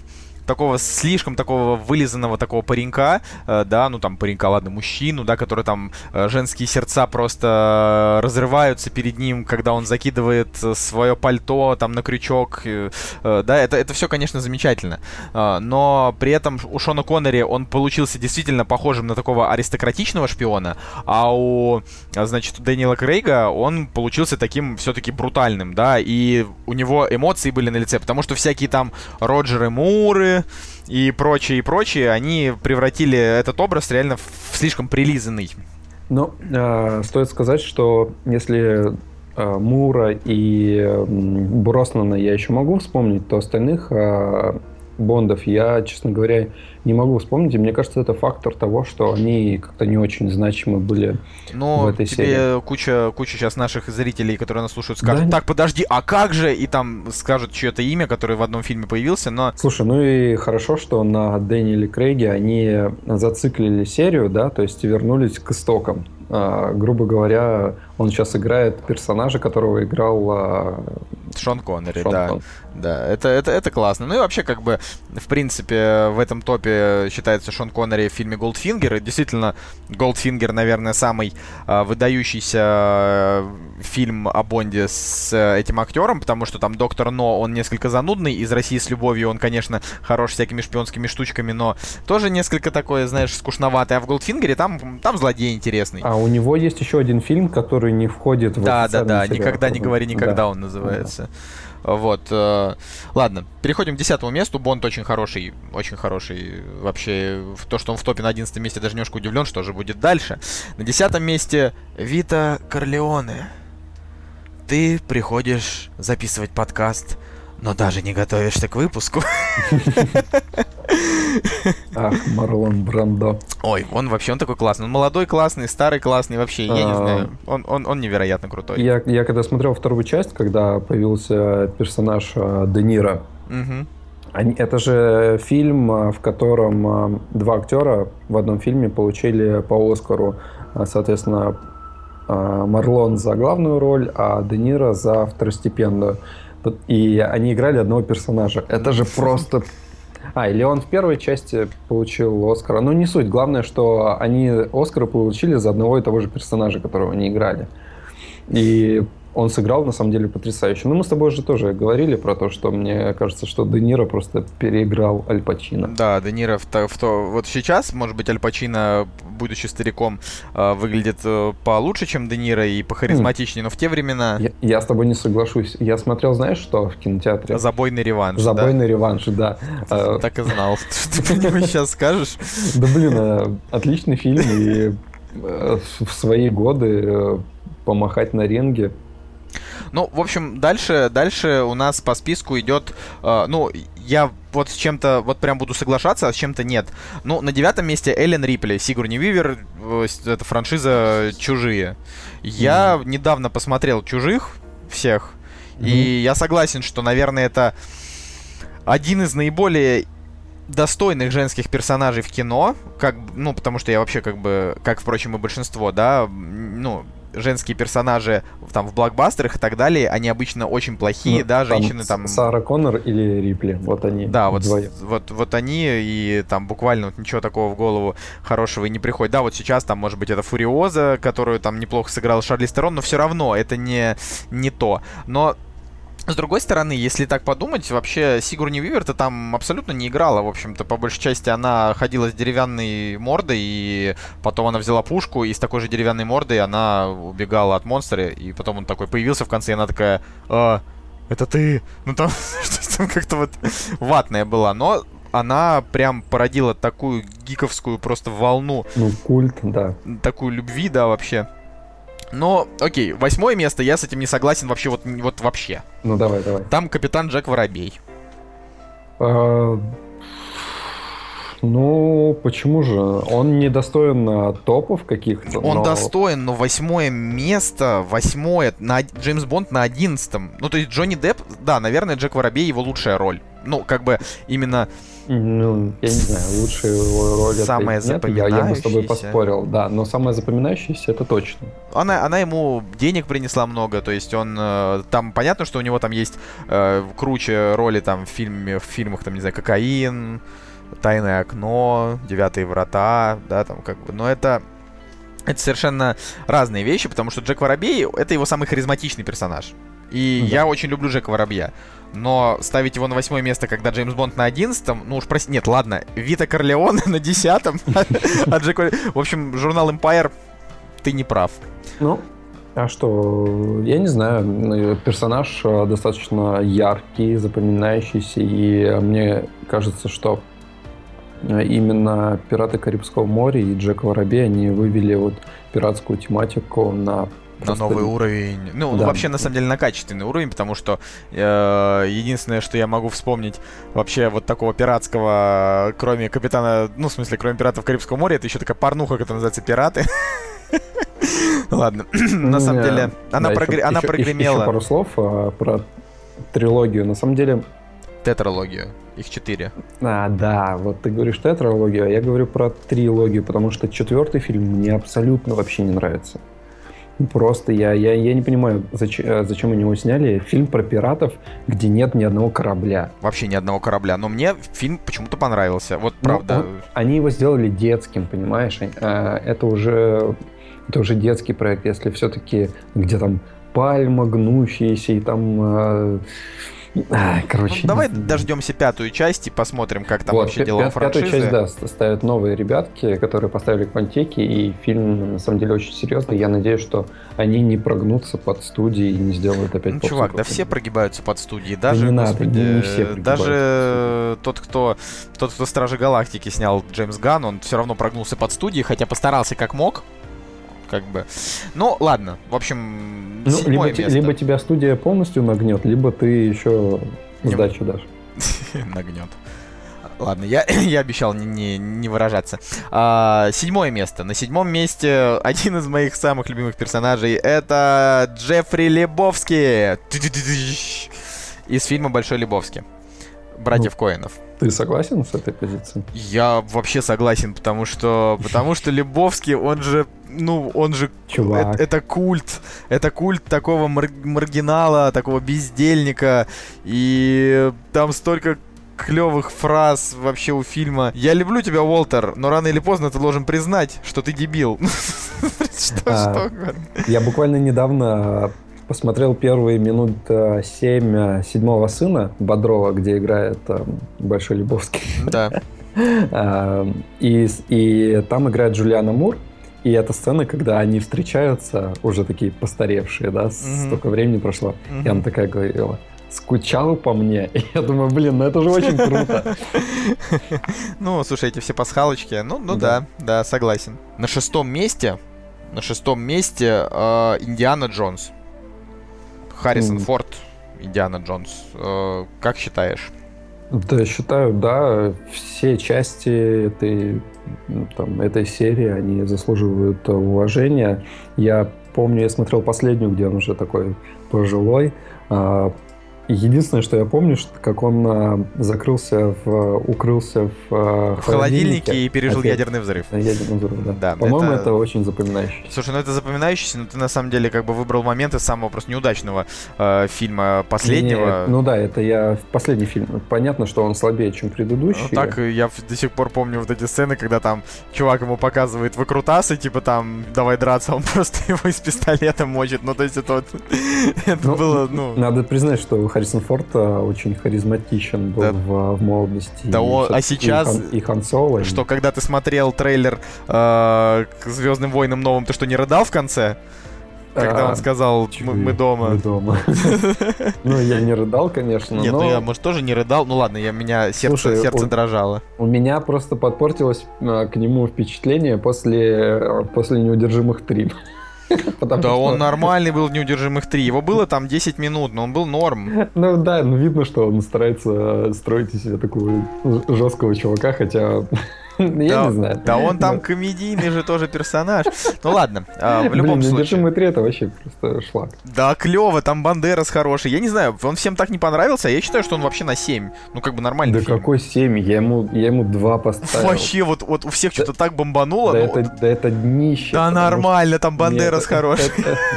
такого слишком такого вылизанного такого паренька, э, да, ну там паренька, ладно, мужчину, да, который там э, женские сердца просто разрываются перед ним, когда он закидывает свое пальто там на крючок, э, э, да, это, это все, конечно, замечательно, э, но при этом у Шона Коннери он получился действительно похожим на такого аристократичного шпиона, а у, значит, у Дэниела Крейга он получился таким все-таки брутальным, да, и у него эмоции были на лице, потому что всякие там Роджеры Муры, и прочее, и прочее, они превратили этот образ реально в слишком прилизанный. Ну, э, стоит сказать, что если э, Мура и э, Броснана я еще могу вспомнить, то остальных э, Бондов я, честно говоря, не могу вспомнить. И мне кажется, это фактор того, что они как-то не очень значимы были Но в этой тебе серии. куча, куча сейчас наших зрителей, которые нас слушают, скажут, да, так, подожди, а как же? И там скажут чье-то имя, которое в одном фильме появился, но... Слушай, ну и хорошо, что на Дэниеле Крейге они зациклили серию, да, то есть вернулись к истокам. А, грубо говоря, он сейчас играет персонажа, которого играл а, Шон Коннери, Шон да. Кон. Да, это, это, это классно. Ну и вообще, как бы, в принципе, в этом топе считается Шон Коннери в фильме «Голдфингер». И действительно, «Голдфингер», наверное, самый э, выдающийся э, фильм о Бонде с э, этим актером, потому что там «Доктор Но», он несколько занудный. Из «России с любовью» он, конечно, хорош всякими шпионскими штучками, но тоже несколько такое, знаешь, скучноватый. А в «Голдфингере» там, там злодей интересный. А у него есть еще один фильм, который не входит в Да, да, да, «Никогда не говори никогда» да. он называется. Вот. Э, ладно, переходим к десятому месту. Бонд очень хороший, очень хороший. Вообще, то, что он в топе на одиннадцатом месте, даже немножко удивлен, что же будет дальше. На десятом месте Вита Корлеоне. Ты приходишь записывать подкаст но даже не готовишься к выпуску. Ах, Марлон Брандо. Ой, он вообще, он такой классный. Он молодой, классный, старый, классный, вообще, я не а, знаю. Он, он, он невероятно крутой. Я, я когда смотрел вторую часть, когда появился персонаж э, Де Ниро, они, это же фильм, э, в котором э, два актера в одном фильме получили по Оскару, соответственно, Марлон за главную роль, а Де Ниро за второстепенную. И они играли одного персонажа. Это же просто... А, или он в первой части получил Оскара. Ну, не суть. Главное, что они Оскара получили за одного и того же персонажа, которого они играли. И он сыграл, на самом деле, потрясающе. Ну, мы с тобой же тоже говорили про то, что мне кажется, что Де Ниро просто переиграл Аль Пачино. Да, Де Ниро в, в то... Вот сейчас, может быть, Аль Пачино, будучи стариком, э, выглядит э, получше, чем Де Ниро и похаризматичнее, но в те времена... Я, я с тобой не соглашусь. Я смотрел, знаешь, что в кинотеатре? Забойный реванш, Забойный да? реванш, да. Э, так и знал, что ты про него сейчас скажешь. Да, блин, отличный фильм, и в свои годы помахать на ринге ну, в общем, дальше, дальше у нас по списку идет, э, ну, я вот с чем-то, вот прям буду соглашаться, а с чем-то нет. Ну, на девятом месте Эллен Рипли, Сигурни Вивер, э, это франшиза «Чужие». Я mm. недавно посмотрел «Чужих» всех, mm-hmm. и я согласен, что, наверное, это один из наиболее достойных женских персонажей в кино, как, ну, потому что я вообще как бы, как, впрочем, и большинство, да, ну, женские персонажи там в блокбастерах и так далее, они обычно очень плохие, ну, да, женщины там... там... Сара Коннор или Рипли, вот они. Да, вот, вот, вот они, и там буквально вот ничего такого в голову хорошего и не приходит. Да, вот сейчас там, может быть, это Фуриоза, которую там неплохо сыграл Шарли Стерон, но все равно это не, не то. Но С другой стороны, если так подумать, вообще Сигурни Вивер-то там абсолютно не играла. В общем-то, по большей части она ходила с деревянной мордой, и потом она взяла пушку, и с такой же деревянной мордой она убегала от монстра, и потом он такой появился в конце, и она такая... А, это ты? Ну там там как-то вот ватная была, но она прям породила такую гиковскую просто волну. Ну, культ, да. Такую любви, да, вообще. Но, окей, восьмое место, я с этим не согласен вообще, вот, вот вообще. Ну, давай, давай. Там капитан Джек Воробей. А, ну, почему же? Он не достоин топов каких-то. Он но... достоин, но восьмое место, восьмое, на, Джеймс Бонд на одиннадцатом. Ну, то есть Джонни Депп, да, наверное, Джек Воробей его лучшая роль. Ну, как бы именно ну, я не знаю, лучшая его роль это нет, я, я бы с тобой поспорил, да, но самая запоминающаяся это точно. Она, она ему денег принесла много, то есть он э, там понятно, что у него там есть э, круче роли там в фильме, в фильмах там не знаю, кокаин, тайное окно, девятые врата, да, там как бы, но это это совершенно разные вещи, потому что Джек Воробей — это его самый харизматичный персонаж. И да. я очень люблю Джека Воробья. Но ставить его на восьмое место, когда Джеймс Бонд на одиннадцатом, ну уж прости, нет, ладно, Вита Корлеон на десятом, а Джек В общем, журнал Empire, ты не прав. Ну, а что, я не знаю, персонаж э, достаточно яркий, запоминающийся, и мне кажется, что э, именно «Пираты Карибского моря» и «Джек Воробей», они вывели вот пиратскую тематику на на новый уровень. Ну, да. вообще, на самом деле, на качественный уровень, потому что э, единственное, что я могу вспомнить вообще вот такого пиратского, кроме капитана, ну, в смысле, кроме пиратов Карибского моря, это еще такая порнуха, которая называется «Пираты». Ладно, на самом деле, она прогремела. Еще пару слов а, про трилогию. На самом деле... Тетралогию. Их четыре. А, да, вот ты говоришь тетралогию, а я говорю про трилогию, потому что четвертый фильм мне абсолютно вообще не нравится. Просто я, я, я не понимаю, зачем, э, зачем они его сняли. Фильм про пиратов, где нет ни одного корабля. Вообще ни одного корабля. Но мне фильм почему-то понравился. Вот ну, правда. Он, они его сделали детским, понимаешь? Э, это уже, это уже детский проект. Если все-таки где там пальма гнущаяся и там э, а, короче. Ну, давай дождемся пятую часть и посмотрим, как там вот, вообще дела у франшизы. Пятую часть, да, ставят новые ребятки, которые поставили квантеки, и фильм, на самом деле, очень серьезный. Я надеюсь, что они не прогнутся под студии и не сделают опять Ну, чувак, да все прогибаются под студии. Даже, да не господи, надо, не, не все Даже тот, кто, тот, кто Стражи Галактики снял Джеймс Ган, он все равно прогнулся под студии, хотя постарался как мог как бы. Ну, ладно, в общем, ну, либо, место. либо тебя студия полностью нагнет, либо ты еще сдачу дашь. Нагнет. Ладно, я, я обещал не, не, не выражаться. А, седьмое место. На седьмом месте один из моих самых любимых персонажей это Джеффри Лебовский. Из фильма Большой Лебовский. Братьев ну, Коинов. Ты согласен с этой позицией? Я вообще согласен, потому что потому что Лебовский, он же ну, он же... Чувак. Это, это культ. Это культ такого мар- маргинала, такого бездельника. И там столько клевых фраз вообще у фильма. Я люблю тебя, Уолтер, но рано или поздно ты должен признать, что ты дебил. Что, что? Я буквально недавно посмотрел первые минут 7 э, седьмого сына Бодрова, где играет э, Большой Любовский. Да. Э, и, и там играет Джулиана Мур. И эта сцена, когда они встречаются, уже такие постаревшие, да, mm-hmm. столько времени прошло, mm-hmm. и она такая говорила, скучал по мне. И я думаю, блин, ну это же очень круто. Ну, слушай, эти все пасхалочки, ну, ну да, да, согласен. На шестом месте, на шестом месте э, Индиана Джонс. Харрисон Форд, Индиана Джонс. Э, как считаешь? Да, считаю, да, все части этой, там, этой серии, они заслуживают уважения. Я помню, я смотрел последнюю, где он уже такой пожилой, а, Единственное, что я помню, что как он а, закрылся, в, укрылся в, а, в холодильнике, и пережил опять, ядерный взрыв. Ядерный взрыв, да. да По-моему, это... это очень запоминающийся. Слушай, ну это запоминающийся, но ты на самом деле как бы выбрал момент из самого просто неудачного э, фильма последнего. Не, ну да, это я последний фильм. Понятно, что он слабее, чем предыдущий. Ну так, я до сих пор помню вот эти сцены, когда там чувак ему показывает выкрутасы, типа там, давай драться, он просто его из пистолета мочит. Ну то есть это вот, это ну, было, ну... Надо признать, что Харрисон Форд э, очень харизматичен был да. в, в молодости. Да, он, а сейчас... И Хан, и Хан Соло. Что, и... когда ты смотрел трейлер э, к Звездным войнам новым, ты что, не рыдал в конце? Когда а, он сказал, мы, мы дома. Мы дома. Ну, я не рыдал, конечно, Нет, ну я, может, тоже не рыдал. Ну ладно, я, меня сердце, сердце дрожало. У меня просто подпортилось а, к нему впечатление после, после «Неудержимых 3». да что... он нормальный был в «Неудержимых 3». Его было там 10 минут, но он был норм. Ну да, ну видно, что он старается строить из себя такого жесткого чувака, хотя Я да, не знаю. Да он там комедийный же тоже персонаж. Ну ладно, а, в любом Блин, случае. Блин, 3 это вообще просто шлак. Да, клево, там Бандерас хороший. Я не знаю, он всем так не понравился, а я считаю, что он вообще на 7. Ну как бы нормальный Да какой 7? Я ему, я ему 2 поставил. Вообще, вот, вот у всех что-то так бомбануло. Да, ну, это, да это днище. Да нормально, там Бандерас хороший.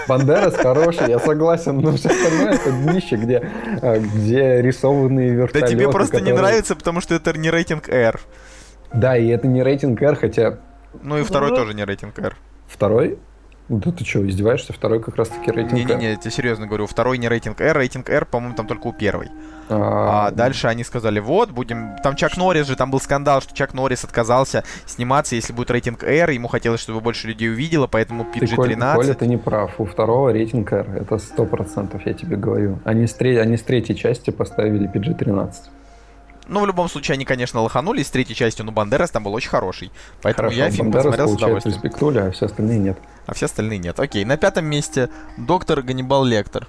Бандерас хороший, я согласен, но все остальное это днище, где, а, где рисованные вертолеты. Да тебе просто не нравится, потому что это не рейтинг R. Да, и это не рейтинг R, хотя... Ну и второй тоже не рейтинг R. Второй? Да ты что, издеваешься? Второй как раз-таки рейтинг Не-не-не, не, я тебе серьезно говорю, второй не рейтинг R, рейтинг R, по-моему, там только у первой. А, а дальше они сказали, вот, будем... Там Чак Норрис же, там был скандал, что Чак Норрис отказался сниматься, если будет рейтинг R, ему хотелось, чтобы больше людей увидело, поэтому PG-13. Ты, Коля, Коля, ты не прав, у второго рейтинг R, это сто процентов, я тебе говорю. Они с, треть... они с третьей части поставили PG-13. Ну, в любом случае, они, конечно, лоханулись с третьей частью, но Бандерас там был очень хороший. Поэтому Хорошо, я фильм Бандерас посмотрел с удовольствием. респектули, а все остальные нет. А все остальные нет. Окей, на пятом месте доктор Ганнибал Лектор.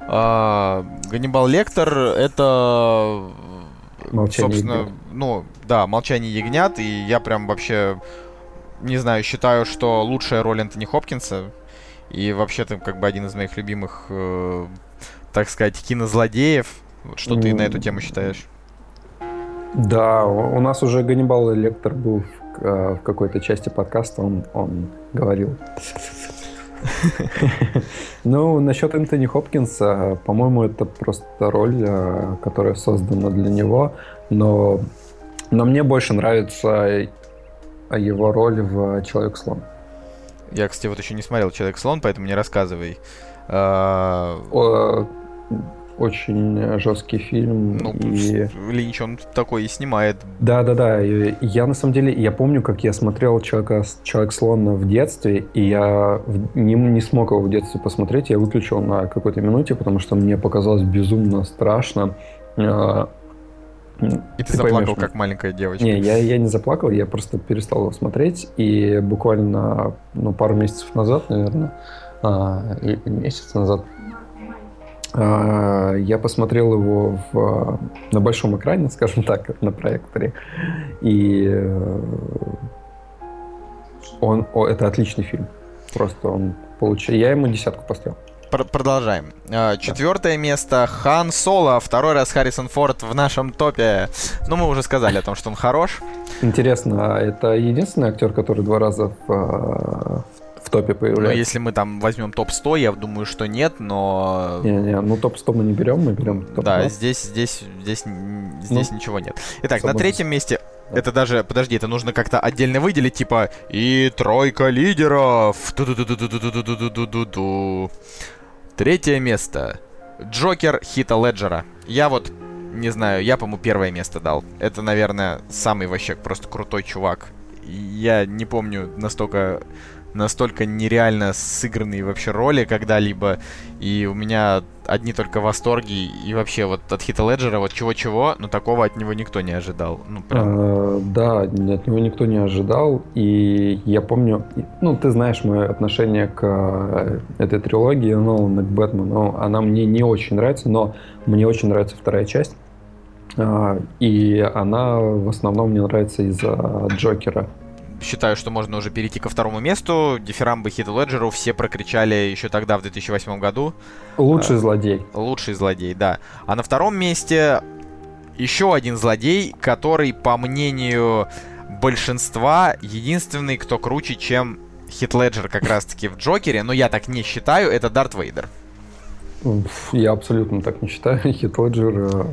А, Ганнибал Лектор это... Молчание собственно, ягнят. ну, да, «Молчание ягнят», и я прям вообще, не знаю, считаю, что лучшая роль Энтони Хопкинса, и вообще-то как бы один из моих любимых, э, так сказать, кинозлодеев. Что mm. ты на эту тему считаешь? Да, у нас уже Ганнибал Лектор был в, э, в какой-то части подкаста, он, он говорил. Ну, насчет Энтони Хопкинса, по-моему, это просто роль, э, которая создана для него, но, но мне больше нравится его роль в «Человек-слон». Я, кстати, вот еще не смотрел «Человек-слон», поэтому не рассказывай. Очень жесткий фильм. Ну, и... Линч, он такой и снимает. Да-да-да. Я, на самом деле, я помню, как я смотрел Человека, Человек-слон в детстве, и я не, не смог его в детстве посмотреть. Я выключил на какой-то минуте, потому что мне показалось безумно страшно. А, и ты, ты заплакал, поймешь, как маленькая девочка. Не, я, я не заплакал, я просто перестал его смотреть. И буквально ну, пару месяцев назад, наверное, а, месяц назад, я посмотрел его в, на большом экране, скажем так, на проекторе. И э, он, о, это отличный фильм. Просто он получил. Я ему десятку поставил. Продолжаем. А, четвертое да. место Хан Соло. Второй раз Харрисон Форд в нашем топе. Ну, мы уже сказали о том, что он хорош. Интересно, а это единственный актер, который два раза в, в топе появляется. Ну, если мы там возьмем топ-100, я думаю, что нет, но... Не-не, ну топ-100 мы не берем, мы берем топ-100. Да, здесь, здесь, здесь, здесь ну, ничего нет. Итак, на третьем месте это даже, подожди, это нужно как-то отдельно выделить, типа и тройка лидеров. Третье место. Джокер Хита Леджера. Я вот не знаю, я, по-моему, первое место дал. Это, наверное, самый вообще просто крутой чувак. Я не помню настолько настолько нереально сыгранные вообще роли когда-либо. И у меня одни только восторги. И вообще вот от Хита Леджера вот чего-чего, но такого от него никто не ожидал. Ну, прям. А, да, от него никто не ожидал. И я помню, ну, ты знаешь мое отношение к э, этой трилогии, Нолана к Бэтмену. Она мне не очень нравится, но мне очень нравится вторая часть. А, и она в основном мне нравится из-за Джокера считаю, что можно уже перейти ко второму месту. Дифирамбы Хиту Леджеру все прокричали еще тогда, в 2008 году. Лучший а, злодей. Лучший злодей, да. А на втором месте еще один злодей, который, по мнению большинства, единственный, кто круче, чем Хит Леджер как раз-таки в Джокере, но я так не считаю, это Дарт Вейдер. Я абсолютно так не считаю. Хит Леджер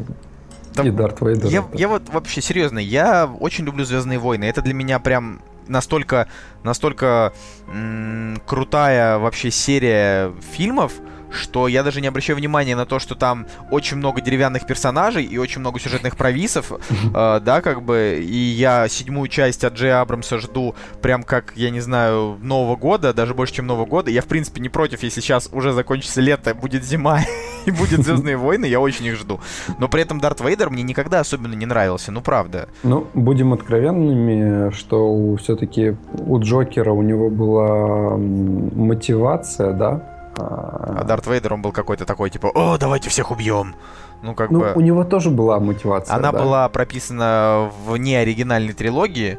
да, и Дарт Вейдер. Я, я вот вообще серьезно, я очень люблю Звездные войны. Это для меня прям настолько, настолько м- крутая вообще серия фильмов, что я даже не обращаю внимания на то, что там очень много деревянных персонажей и очень много сюжетных провисов, э, да, как бы, и я седьмую часть от Джей Абрамса жду прям как, я не знаю, Нового года, даже больше, чем Нового года. Я, в принципе, не против, если сейчас уже закончится лето, будет зима и будет Звездные войны, я очень их жду. Но при этом Дарт Вейдер мне никогда особенно не нравился, ну правда. Ну, будем откровенными, что все-таки у Джокера у него была мотивация, да, а Дарт Вейдер, он был какой-то такой, типа, о, давайте всех убьем. Ну, как ну, бы... у него тоже была мотивация. Она да. была прописана в неоригинальной трилогии.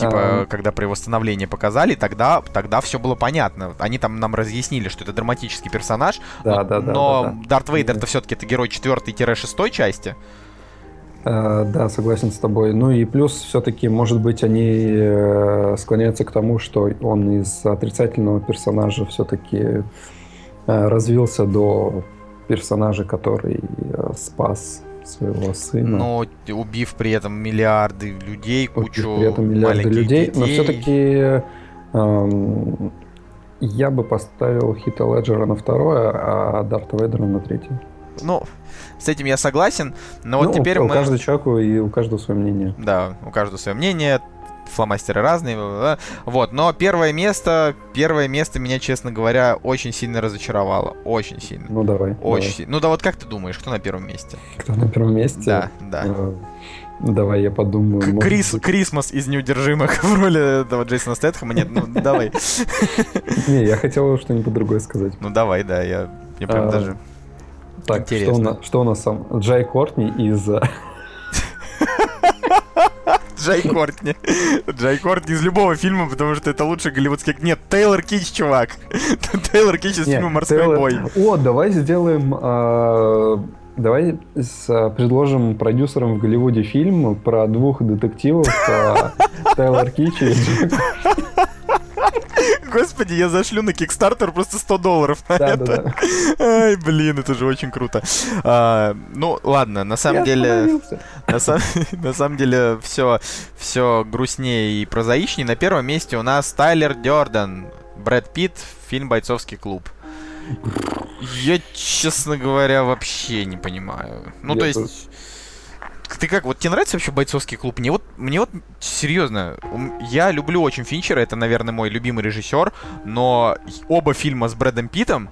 Типа, а когда при восстановлении показали, тогда, тогда все было понятно. Они там нам разъяснили, что это драматический персонаж. Да, но, да, да. Но да, да. Дарт Вейдер это все-таки это герой 4-6 части. Uh, да, согласен с тобой. Ну и плюс все-таки, может быть, они э, склоняются к тому, что он из отрицательного персонажа все-таки развился до персонажа, который спас своего сына. Но убив при этом миллиарды людей, кучу убив при этом миллиарды людей, детей. но все-таки эм, я бы поставил Хита Леджера на второе, а Дарта Вейдера на третье. Ну, с этим я согласен, но ну, вот теперь у мы... каждого человека и у каждого свое мнение. Да, у каждого свое мнение фломастеры разные. Вот, но первое место, первое место меня, честно говоря, очень сильно разочаровало. Очень сильно. Ну, давай. Очень давай. сильно. Ну, да вот как ты думаешь, кто на первом месте? Кто на первом месте? Да, да. Uh, давай я подумаю. К- Крис, быть... Крисмас из неудержимых в роли этого Джейсона Стэтхэма. Нет, ну давай. Не, я хотел что-нибудь другое сказать. Ну давай, да, я, я прям а, даже так, что у, нас, что у нас сам? Джай Кортни из Джай Кортни. Джай Кортни из любого фильма, потому что это лучший голливудский... Нет, Тейлор Кич, чувак. Тейлор Кич из фильма «Морской бой». О, давай сделаем... Э, давай а, предложим продюсерам в Голливуде фильм про двух детективов а, Тейлор Кич и Господи, я зашлю на Kickstarter просто 100 долларов на да, это. Да, да. Ай, блин, это же очень круто. А, ну, ладно, на самом я деле... На, сам, на самом деле все, все грустнее и прозаичнее. На первом месте у нас Тайлер Дёрден, Брэд Питт, фильм «Бойцовский клуб». Я, честно говоря, вообще не понимаю. Ну, я то есть... Ты как, вот тебе нравится вообще бойцовский клуб? Мне вот, мне вот, серьезно, я люблю очень Финчера, это, наверное, мой любимый режиссер, но оба фильма с Брэдом Питтом,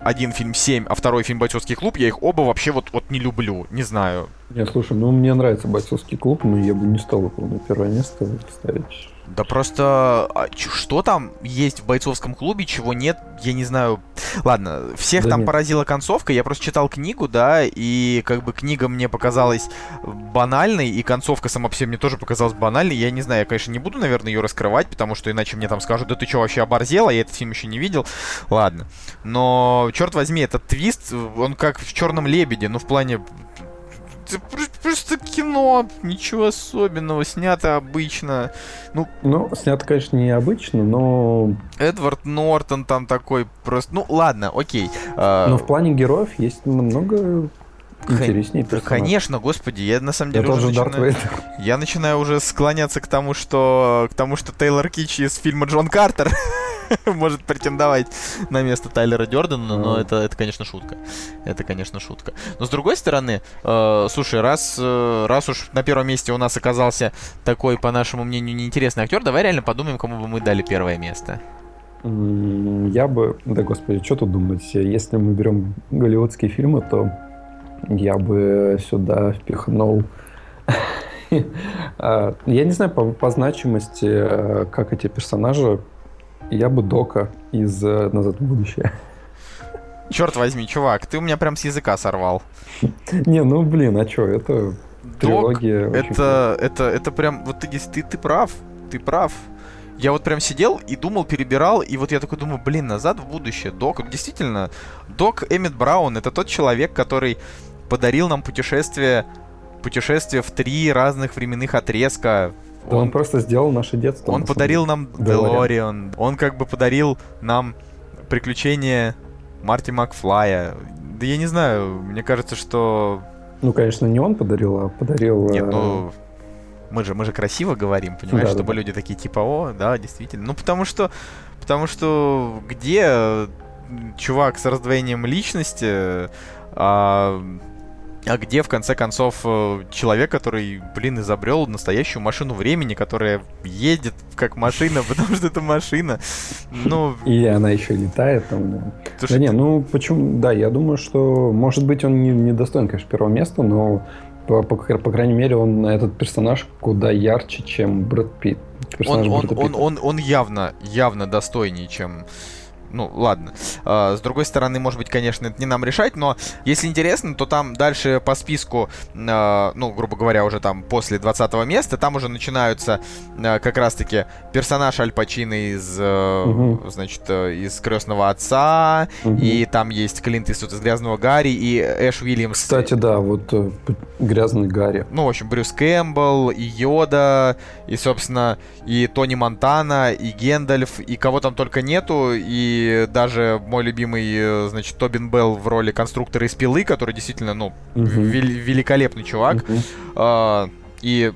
один фильм 7, а второй фильм «Бойцовский клуб», я их оба вообще вот, вот не люблю, не знаю. Не, слушай, ну мне нравится «Бойцовский клуб», но я бы не стал его на первое место ставить. Да просто а, что там есть в бойцовском клубе, чего нет, я не знаю. Ладно, всех да там нет. поразила концовка. Я просто читал книгу, да, и как бы книга мне показалась банальной, и концовка сама по себе мне тоже показалась банальной. Я не знаю, я, конечно, не буду, наверное, ее раскрывать, потому что иначе мне там скажут, да ты что, вообще оборзела, я этот фильм еще не видел. Ладно. Но, черт возьми, этот твист, он как в Черном лебеде, ну, в плане просто кино, ничего особенного, снято обычно. Ну, ну, снято, конечно, не обычно, но... Эдвард Нортон там такой просто... Ну, ладно, окей. А, но в плане героев есть много интереснее персонаж. Конечно, господи, я на самом деле я уже начинаю... Я начинаю уже склоняться к тому, что к тому, что Тейлор Кич из фильма Джон Картер может претендовать на место Тайлера Дёрдена, но это, это, конечно, шутка. Это, конечно, шутка. Но с другой стороны, э, слушай, раз, э, раз уж на первом месте у нас оказался такой, по нашему мнению, неинтересный актер, давай реально подумаем, кому бы мы дали первое место. Я бы, да господи, что тут думать, если мы берем голливудские фильмы, то я бы сюда впихнул а, я не знаю по, по значимости, э, как эти персонажи я бы Дока из э, «Назад в будущее». Черт возьми, чувак, ты у меня прям с языка сорвал. Не, ну блин, а чё, это трилогия. Это, это, это прям, вот ты, ты, ты прав, ты прав. Я вот прям сидел и думал, перебирал, и вот я такой думаю, блин, назад в будущее. Док, действительно, Док Эммет Браун это тот человек, который подарил нам путешествие, путешествие в три разных временных отрезка он, он просто сделал наше детство. Он подарил нам Делориан. Он как бы подарил нам приключения Марти Макфлая. Да я не знаю, мне кажется, что... Ну, конечно, не он подарил, а подарил... Нет, ну... Мы же, мы же красиво говорим, понимаешь, да, чтобы да. люди такие типа, о, да, действительно. Ну, потому что, потому что где чувак с раздвоением личности, а, а где, в конце концов, э, человек, который, блин, изобрел настоящую машину времени, которая едет как машина, потому что это машина. Ну... И она еще летает там. Да, да не, ну почему... Да, я думаю, что, может быть, он не, не достоин, конечно, первого места, но по, по, по крайней мере, он этот персонаж куда ярче, чем Брэд Питт. Он, он, он, он, он явно, явно достойнее, чем ну, ладно. А, с другой стороны, может быть, конечно, это не нам решать, но если интересно, то там дальше по списку, а, ну, грубо говоря, уже там после 20 места, там уже начинаются а, как раз-таки персонаж Аль Пачино из, угу. значит, э, из «Крестного отца», угу. и там есть Клинт Иствуд из «Грязного Гарри», и Эш Уильямс. Кстати, да, вот э, «Грязный Гарри». Ну, в общем, Брюс Кэмпбелл, и Йода, и, собственно, и Тони Монтана, и Гендальф, и кого там только нету, и даже мой любимый, э, значит, Тобин Белл в роли конструктора из пилы, который действительно, ну, угу. вел- великолепный чувак. Угу. А, и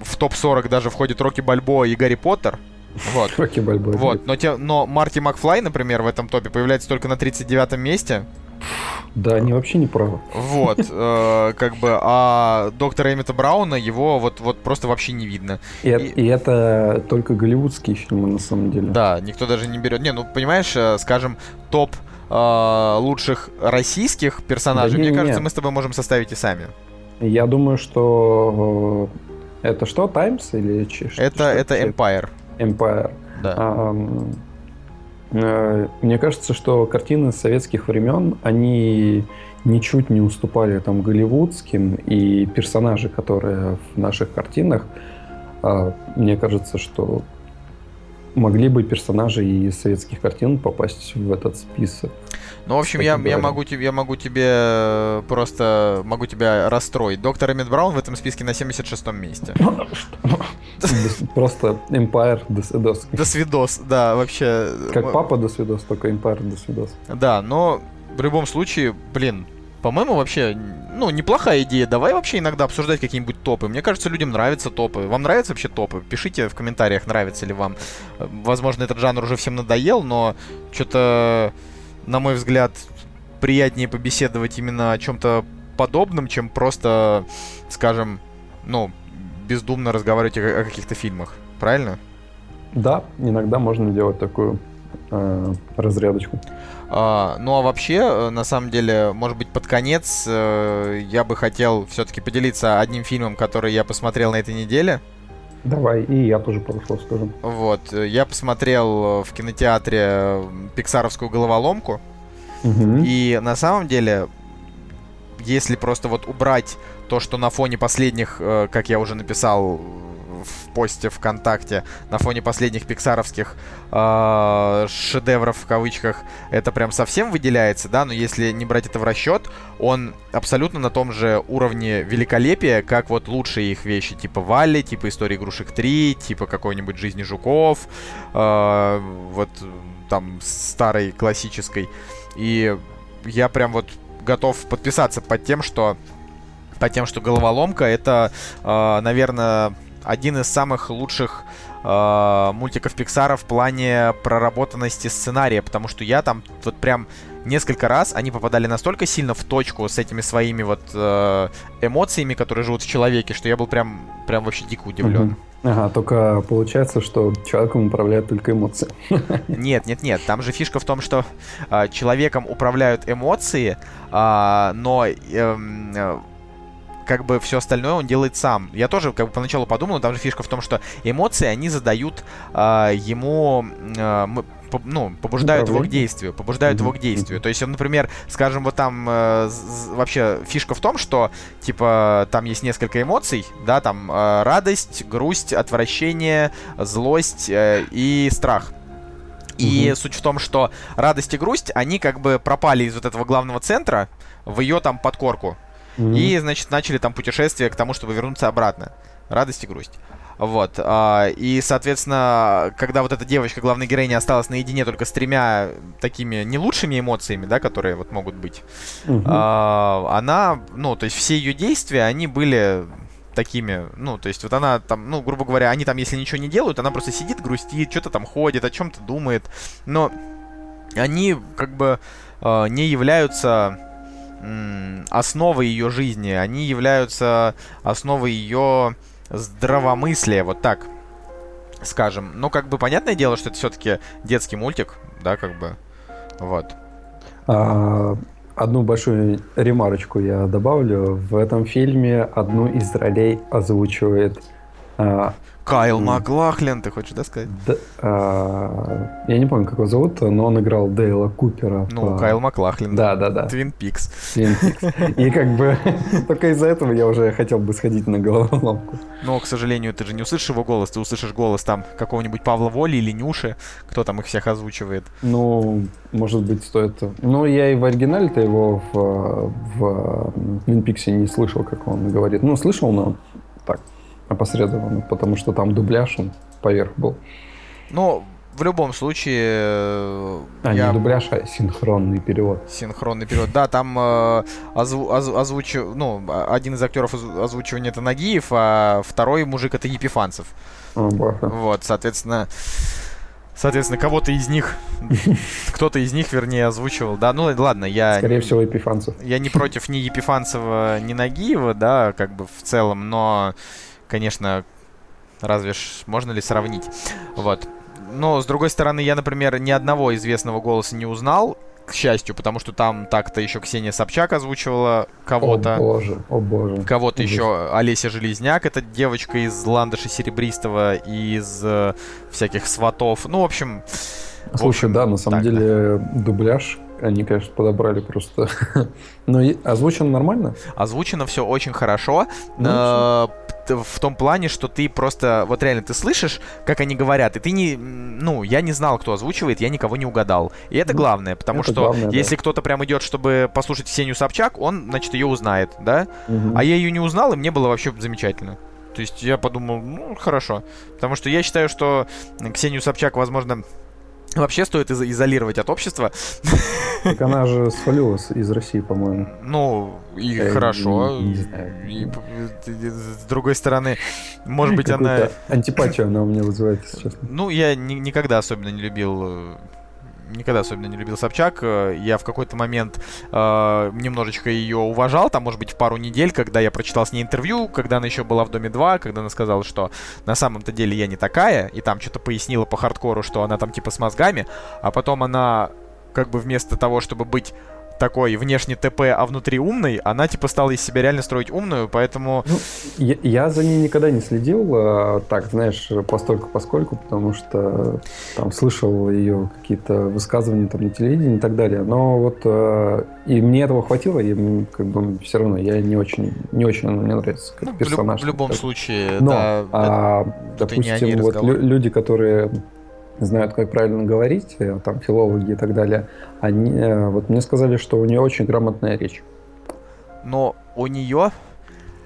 в топ-40 даже входит Рокки Бальбо и Гарри Поттер. Вот. Рокки Бальбо. Вот, но, те, но Марти Макфлай, например, в этом топе появляется только на 39 месте. Да, они вообще не правы. Вот, э, как бы, а доктора Эммета Брауна его вот, вот просто вообще не видно. И, и... и это только голливудские фильмы, на самом деле. Да, никто даже не берет. Не, ну, понимаешь, э, скажем, топ э, лучших российских персонажей, да, не, мне не, кажется, не. мы с тобой можем составить и сами. Я думаю, что э, это что, Times или что? Это, что это Empire. Empire. Да. А, мне кажется, что картины советских времен, они ничуть не уступали там голливудским, и персонажи, которые в наших картинах, а, мне кажется, что могли бы персонажи из советских картин попасть в этот список. Ну, в общем, я, я, могу тебе, я могу тебе просто могу тебя расстроить. Доктор Эммет Браун в этом списке на 76-м месте. Просто Empire до свидос. До свидос, да, вообще. Как папа до свидос, только Empire до свидос. Да, но в любом случае, блин, по-моему, вообще, ну, неплохая идея. Давай вообще иногда обсуждать какие-нибудь топы. Мне кажется, людям нравятся топы. Вам нравятся вообще топы? Пишите в комментариях, нравится ли вам. Возможно, этот жанр уже всем надоел, но что-то, на мой взгляд, приятнее побеседовать именно о чем-то подобном, чем просто, скажем, ну, бездумно разговаривать о, каких-то фильмах. Правильно? Да, иногда можно делать такую э, разрядочку. А, ну а вообще, э, на самом деле, может быть, под конец э, я бы хотел все-таки поделиться одним фильмом, который я посмотрел на этой неделе. Давай, и я тоже пару слов скажу. Вот, э, я посмотрел в кинотеатре пиксаровскую головоломку. Угу. И на самом деле, если просто вот убрать то, что на фоне последних, как я уже написал в посте ВКонтакте на фоне последних пиксаровских э, шедевров в кавычках это прям совсем выделяется, да, но если не брать это в расчет, он абсолютно на том же уровне великолепия, как вот лучшие их вещи, типа Валли, типа Истории игрушек 3, типа какой-нибудь Жизни жуков, э, вот там старой классической. И я прям вот готов подписаться под тем, что под тем, что головоломка это, э, наверное, один из самых лучших э, мультиков Пиксара в плане проработанности сценария, потому что я там вот прям несколько раз они попадали настолько сильно в точку с этими своими вот э, эмоциями, которые живут в человеке, что я был прям, прям вообще дико удивлен. Ага, только получается, что человеком управляют только эмоции. Нет, нет, нет. Там же фишка в том, что э, человеком управляют эмоции, э, но э, как бы все остальное он делает сам. Я тоже как бы поначалу подумал, там же фишка в том, что эмоции, они задают э, ему, э, ну, побуждают его к действию, побуждают mm-hmm. его к действию. То есть, например, скажем, вот там э, вообще фишка в том, что, типа, там есть несколько эмоций, да, там э, радость, грусть, отвращение, злость э, и страх. И угу. суть в том, что радость и грусть, они как бы пропали из вот этого главного центра в ее там подкорку. Mm-hmm. И, значит, начали там путешествие к тому, чтобы вернуться обратно. Радость и грусть. Вот. А, и, соответственно, когда вот эта девочка, главная героиня, осталась наедине только с тремя такими не лучшими эмоциями, да, которые вот могут быть, угу. а, она, ну, то есть все ее действия, они были такими, ну, то есть вот она там, ну, грубо говоря, они там, если ничего не делают, она просто сидит, грустит, что-то там ходит, о чем-то думает, но они как бы э, не являются основой ее жизни, они являются основой ее здравомыслия, вот так скажем. Ну, как бы понятное дело, что это все-таки детский мультик, да, как бы. Вот. А, одну большую ремарочку я добавлю. В этом фильме одну из ролей озвучивает а, Кайл Маклахлин, ты хочешь, да, сказать? Да, а, я не помню, как его зовут, но он играл Дейла Купера. Ну, по... Кайл Маклахлин. Да, да, да. Твин Пикс. Твин Пикс. И как бы только из-за этого я уже хотел бы сходить на головоломку. Но, к сожалению, ты же не услышишь его голос, ты услышишь голос там какого-нибудь Павла Воли или Нюши, кто там их всех озвучивает. Ну, может быть, стоит... Ну, я и в оригинале-то его в, в Твин Пиксе не слышал, как он говорит. Ну, слышал, но так, опосредованно, потому что там дубляж он поверх был. Ну, в любом случае... Э, а, я... не дубляж, а синхронный перевод. Синхронный перевод. Да, там э, озву, оз, озвучу, ну, один из актеров озвучивания это Нагиев, а второй мужик это Епифанцев. О, вот, соответственно... Соответственно, кого-то из них, кто-то из них, вернее, озвучивал, да, ну ладно, я... Скорее всего, Епифанцев. Я не против ни Епифанцева, ни Нагиева, да, как бы в целом, но конечно, разве ж можно ли сравнить? Вот. Но, с другой стороны, я, например, ни одного известного голоса не узнал, к счастью, потому что там так-то еще Ксения Собчак озвучивала кого-то. О боже, о боже. Кого-то еще Олеся Железняк, это девочка из Ландыша Серебристого, из э, всяких сватов. Ну, в общем... Слушай, в общем, да, на самом так, деле да. дубляж они, конечно, подобрали просто. Но озвучено нормально? Озвучено все очень хорошо. Ну, в том плане, что ты просто, вот реально, ты слышишь, как они говорят, и ты не, ну, я не знал, кто озвучивает, я никого не угадал. И это главное, потому это что главное, если да. кто-то прям идет, чтобы послушать Ксению Собчак, он, значит, ее узнает, да? Угу. А я ее не узнал, и мне было вообще замечательно. То есть я подумал, ну, хорошо. Потому что я считаю, что Ксению Собчак, возможно, вообще стоит из- изолировать от общества. Так она же свалилась из России, по-моему. Ну, и Я хорошо. Не, не знаю. И, и, с другой стороны, может быть, она... Антипатию она у меня вызывает, если честно. Ну, я ни- никогда особенно не любил э, никогда особенно не любил Собчак. Э, я в какой-то момент э, немножечко ее уважал, там, может быть, в пару недель, когда я прочитал с ней интервью, когда она еще была в Доме 2, когда она сказала, что на самом-то деле я не такая, и там что-то пояснила по хардкору, что она там типа с мозгами, а потом она как бы вместо того, чтобы быть такой внешне ТП, а внутри умный, она типа стала из себя реально строить умную, поэтому... Ну, я, я за ней никогда не следил, а, так, знаешь, постольку поскольку, потому что там слышал ее какие-то высказывания там на телевидении и так далее, но вот а, и мне этого хватило, и как бы все равно я не очень, не очень мне нравится как ну, персонаж. В, люб, в любом случае, но, да. А, это, допустим, вот люди, которые знают, как правильно говорить, э, там, филологи и так далее, они, э, вот мне сказали, что у нее очень грамотная речь. Но у нее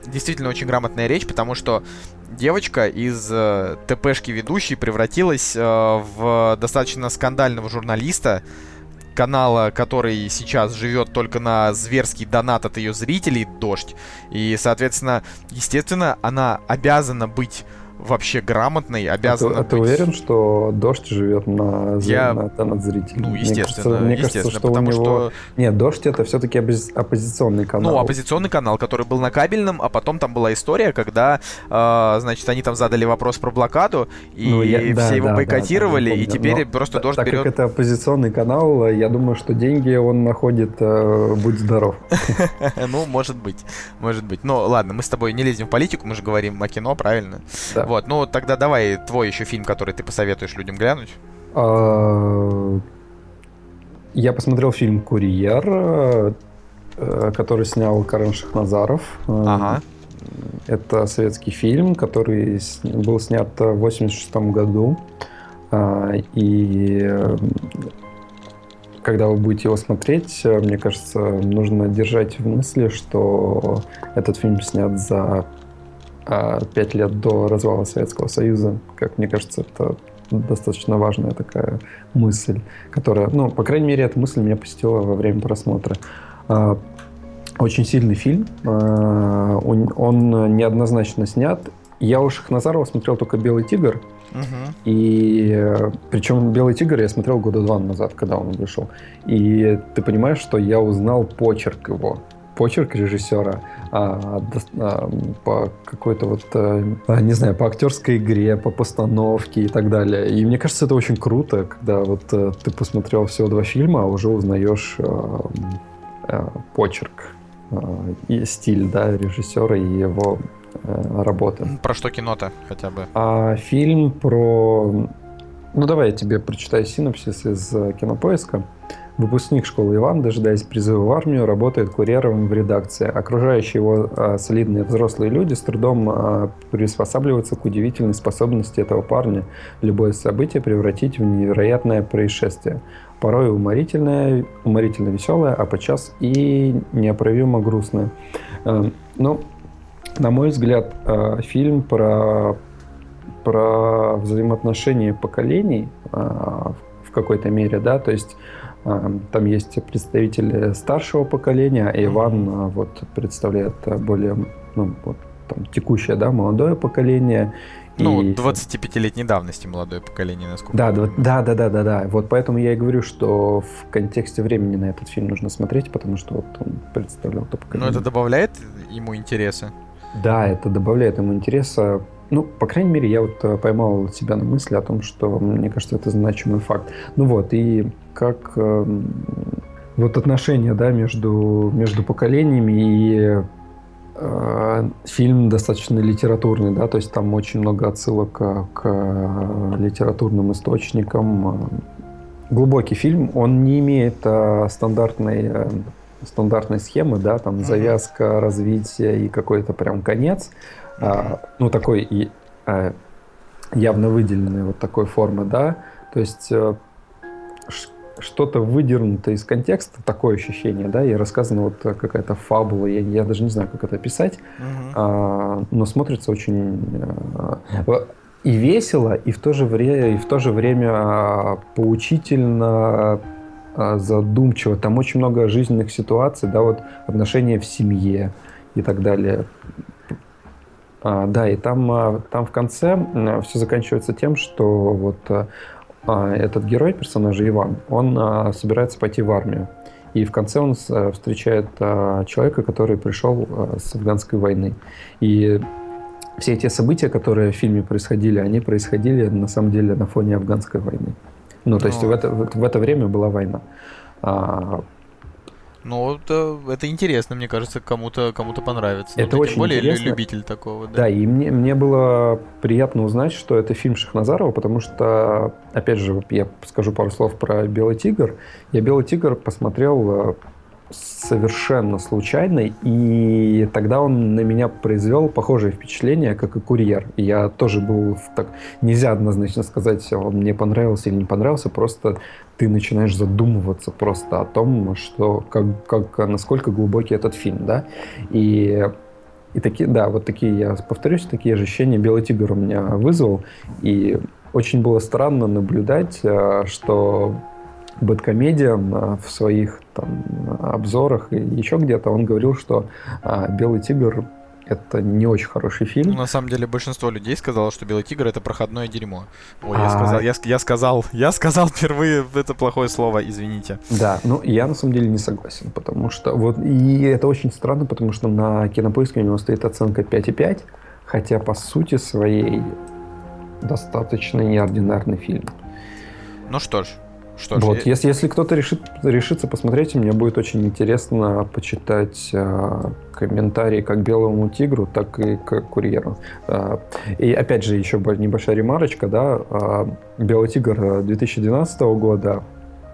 действительно очень грамотная речь, потому что девочка из э, ТПшки ведущей превратилась э, в достаточно скандального журналиста, канала, который сейчас живет только на зверский донат от ее зрителей, дождь. И, соответственно, естественно, она обязана быть вообще грамотный, обязан. А ты, а ты уверен, что дождь живет на, Я... на, на, на зрителей? Ну, естественно, мне кажется, естественно, мне кажется, что потому у него... что... Нет, дождь это все-таки оппози... оппозиционный канал. Ну, оппозиционный канал, который был на кабельном, а потом там была история, когда, э, значит, они там задали вопрос про блокаду, и ну, я... все да, его да, бойкотировали, да, да, и теперь Но просто дождь так берет... как это оппозиционный канал, я думаю, что деньги он находит, э, будь здоров. Ну, может быть, может быть. Ну, ладно, мы с тобой не лезем в политику, мы же говорим о кино, правильно? Да. Вот, ну тогда давай твой еще фильм, который ты посоветуешь людям глянуть. А, я посмотрел фильм «Курьер», э, который снял Карен Шахназаров. Э, ага. Это советский фильм, который был снят в 1986 году. А, и э, когда вы будете его смотреть, мне кажется, нужно держать в мысли, что этот фильм снят за а пять лет до развала Советского Союза. Как мне кажется, это достаточно важная такая мысль, которая, ну, по крайней мере, эта мысль меня посетила во время просмотра. А, очень сильный фильм, а, он неоднозначно снят. Я у Шахназарова смотрел только «Белый тигр», Угу. И причем «Белый тигр» я смотрел года два назад, когда он вышел. И ты понимаешь, что я узнал почерк его почерк режиссера а, а, по какой-то вот, а, не знаю, по актерской игре, по постановке и так далее. И мне кажется, это очень круто, когда вот а, ты посмотрел всего два фильма, а уже узнаешь а, а, почерк а, и стиль да, режиссера и его а, работы. Про что кино-то хотя бы? А, фильм про... Ну, давай я тебе прочитаю синопсис из кинопоиска. Выпускник школы Иван, дожидаясь призыва в армию, работает курьером в редакции. Окружающие его а, солидные взрослые люди с трудом а, приспосабливаются к удивительной способности этого парня любое событие превратить в невероятное происшествие. Порой уморительное, уморительно веселое, а подчас и неоправимо грустное. Э, ну, на мой взгляд, э, фильм про, про взаимоотношения поколений э, в какой-то мере, да, то есть там есть представители старшего поколения, а Иван а, вот представляет а, более ну, вот, там, текущее, да, молодое поколение. Ну, и... 25-летней давности молодое поколение, насколько да, да, да, да, да, да, да. Вот поэтому я и говорю, что в контексте времени на этот фильм нужно смотреть, потому что вот он представлял то поколение. Но это добавляет ему интереса? Да, это добавляет ему интереса. Ну, по крайней мере, я вот э, поймал себя на мысли о том, что, мне кажется, это значимый факт. Ну вот, и как э, вот отношения, да, между, между поколениями и э, фильм достаточно литературный, да, то есть там очень много отсылок к, к литературным источникам. Глубокий фильм, он не имеет э, стандартной э, стандартной схемы, да, там завязка, развитие и какой-то прям конец а, ну, такой и, а, явно выделенной вот такой формы, да, то есть а, что-то выдернуто из контекста, такое ощущение, да, и рассказана вот какая-то фабула, я, я даже не знаю, как это описать, угу. а, но смотрится очень а, и весело, и в то же время, и в то же время поучительно, задумчиво. Там очень много жизненных ситуаций, да, вот отношения в семье и так далее. А, да, и там, а, там в конце все заканчивается тем, что вот а, этот герой, персонажа Иван, он собирается пойти в армию. И в конце он встречает человека, который пришел с афганской войны. И все те события, которые в фильме происходили, они происходили на самом деле на фоне афганской войны. Ну, то есть в это, в это время была война. Ну, это, это интересно, мне кажется, кому-то кому понравится. Это ну, очень тем более интересно. любитель такого, да. Да, и мне, мне было приятно узнать, что это фильм Шахназарова, потому что, опять же, я скажу пару слов про «Белый тигр». Я «Белый тигр» посмотрел э, совершенно случайно, и тогда он на меня произвел похожее впечатление, как и «Курьер». Я тоже был в так... Нельзя однозначно сказать, он мне понравился или не понравился, просто ты начинаешь задумываться просто о том, что как, как, насколько глубокий этот фильм, да, и и такие, да, вот такие, я повторюсь, такие ощущения «Белый тигр» у меня вызвал, и очень было странно наблюдать, э, что Бэткомедиан а, в своих там, обзорах и еще где-то он говорил, что а, «Белый тигр» это не очень хороший фильм. Ну, на самом деле, большинство людей сказало, что «Белый тигр» — это проходное дерьмо. Ой, а... я, сказал, я, я сказал, я сказал впервые это плохое слово, извините. Да, ну, я на самом деле не согласен, потому что вот, и это очень странно, потому что на Кинопоиске у него стоит оценка 5,5, хотя по сути своей достаточно неординарный фильм. Ну что ж, что ж, вот, я... если, если кто-то решит, решится посмотреть, мне будет очень интересно почитать э, комментарии как Белому тигру, так и к курьеру. Э, и опять же, еще небольшая ремарочка, да, э, Белый тигр 2012 года,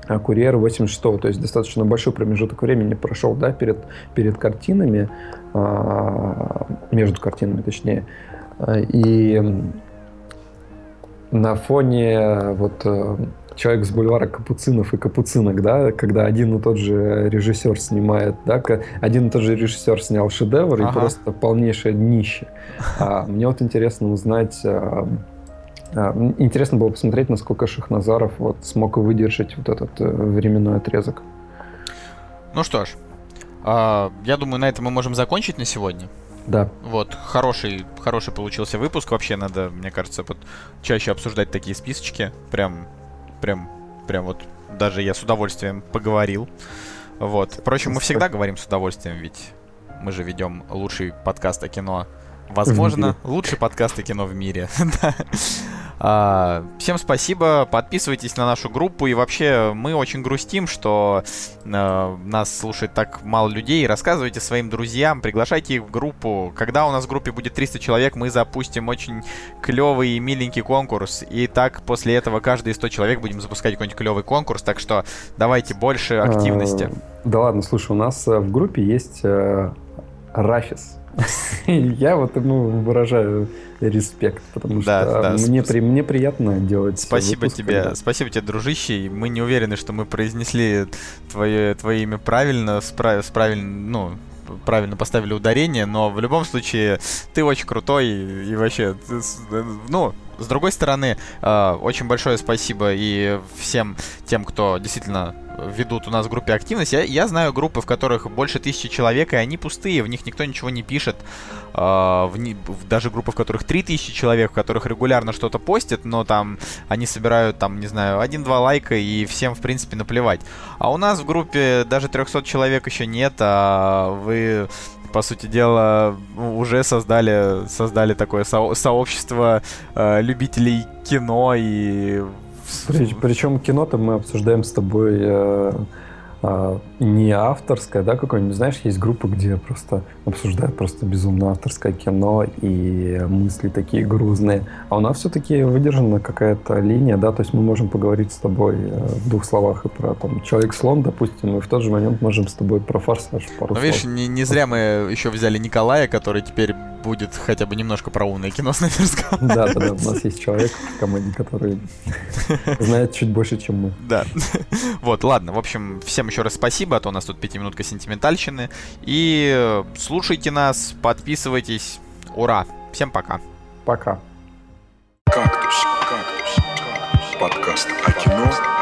а курьер 86 то есть достаточно большой промежуток времени прошел, да, перед, перед картинами, э, между картинами, точнее. И на фоне вот человек с бульвара Капуцинов и Капуцинок, да, когда один и тот же режиссер снимает, да, один и тот же режиссер снял шедевр ага. и просто полнейшее днище. А, мне вот интересно узнать, а, а, интересно было посмотреть, насколько Шахназаров вот смог выдержать вот этот а, временной отрезок. Ну что ж, а, я думаю, на этом мы можем закончить на сегодня. Да. Вот, хороший, хороший получился выпуск. Вообще надо, мне кажется, вот чаще обсуждать такие списочки. Прям, прям, прям вот даже я с удовольствием поговорил. Вот. Впрочем, мы всегда говорим с удовольствием, ведь мы же ведем лучший подкаст о кино. Возможно, лучший подкаст о кино в мире. А, всем спасибо, подписывайтесь на нашу группу и вообще мы очень грустим, что э, нас слушает так мало людей. Рассказывайте своим друзьям, приглашайте их в группу. Когда у нас в группе будет 300 человек, мы запустим очень клевый и миленький конкурс. И так после этого каждые 100 человек будем запускать какой-нибудь клевый конкурс. Так что давайте больше активности. А, да ладно, слушай, у нас э, в группе есть э, Рафис. Я вот ему выражаю респект, потому да, что да, мне, при, мне приятно делать Спасибо выпуск, тебе, когда... спасибо тебе, дружище. Мы не уверены, что мы произнесли твое, твое имя правильно, с, с правильно, ну, правильно поставили ударение, но в любом случае ты очень крутой и, вообще, ты, ну, с другой стороны, э, очень большое спасибо и всем тем, кто действительно ведут у нас в группе активность. Я, я знаю группы, в которых больше тысячи человек, и они пустые, в них никто ничего не пишет. Э, в, в, даже группы, в которых три тысячи человек, в которых регулярно что-то постят, но там они собирают, там, не знаю, один-два лайка, и всем, в принципе, наплевать. А у нас в группе даже 300 человек еще нет, а вы по сути дела, уже создали, создали такое со сообщество э, любителей кино и... Причем кино-то мы обсуждаем с тобой э, не авторское, да, какое-нибудь, знаешь, есть группы, где просто обсуждают просто безумно авторское кино и мысли такие грузные. А у нас все-таки выдержана какая-то линия, да, то есть мы можем поговорить с тобой э, в двух словах и про там Человек-слон, допустим, и в тот же момент можем с тобой про форсаж пару Ну, видишь, не, не зря мы еще взяли Николая, который теперь будет хотя бы немножко про умное кино снайперского. Да, да, да, у нас есть человек в команде, который знает чуть больше, чем мы. Да. Вот, ладно, в общем, всем еще раз спасибо, а то у нас тут пятиминутка сентиментальщины. И э, слушайте нас, подписывайтесь. Ура! Всем пока. Пока. Кактус, кактус, кактус. Подкаст о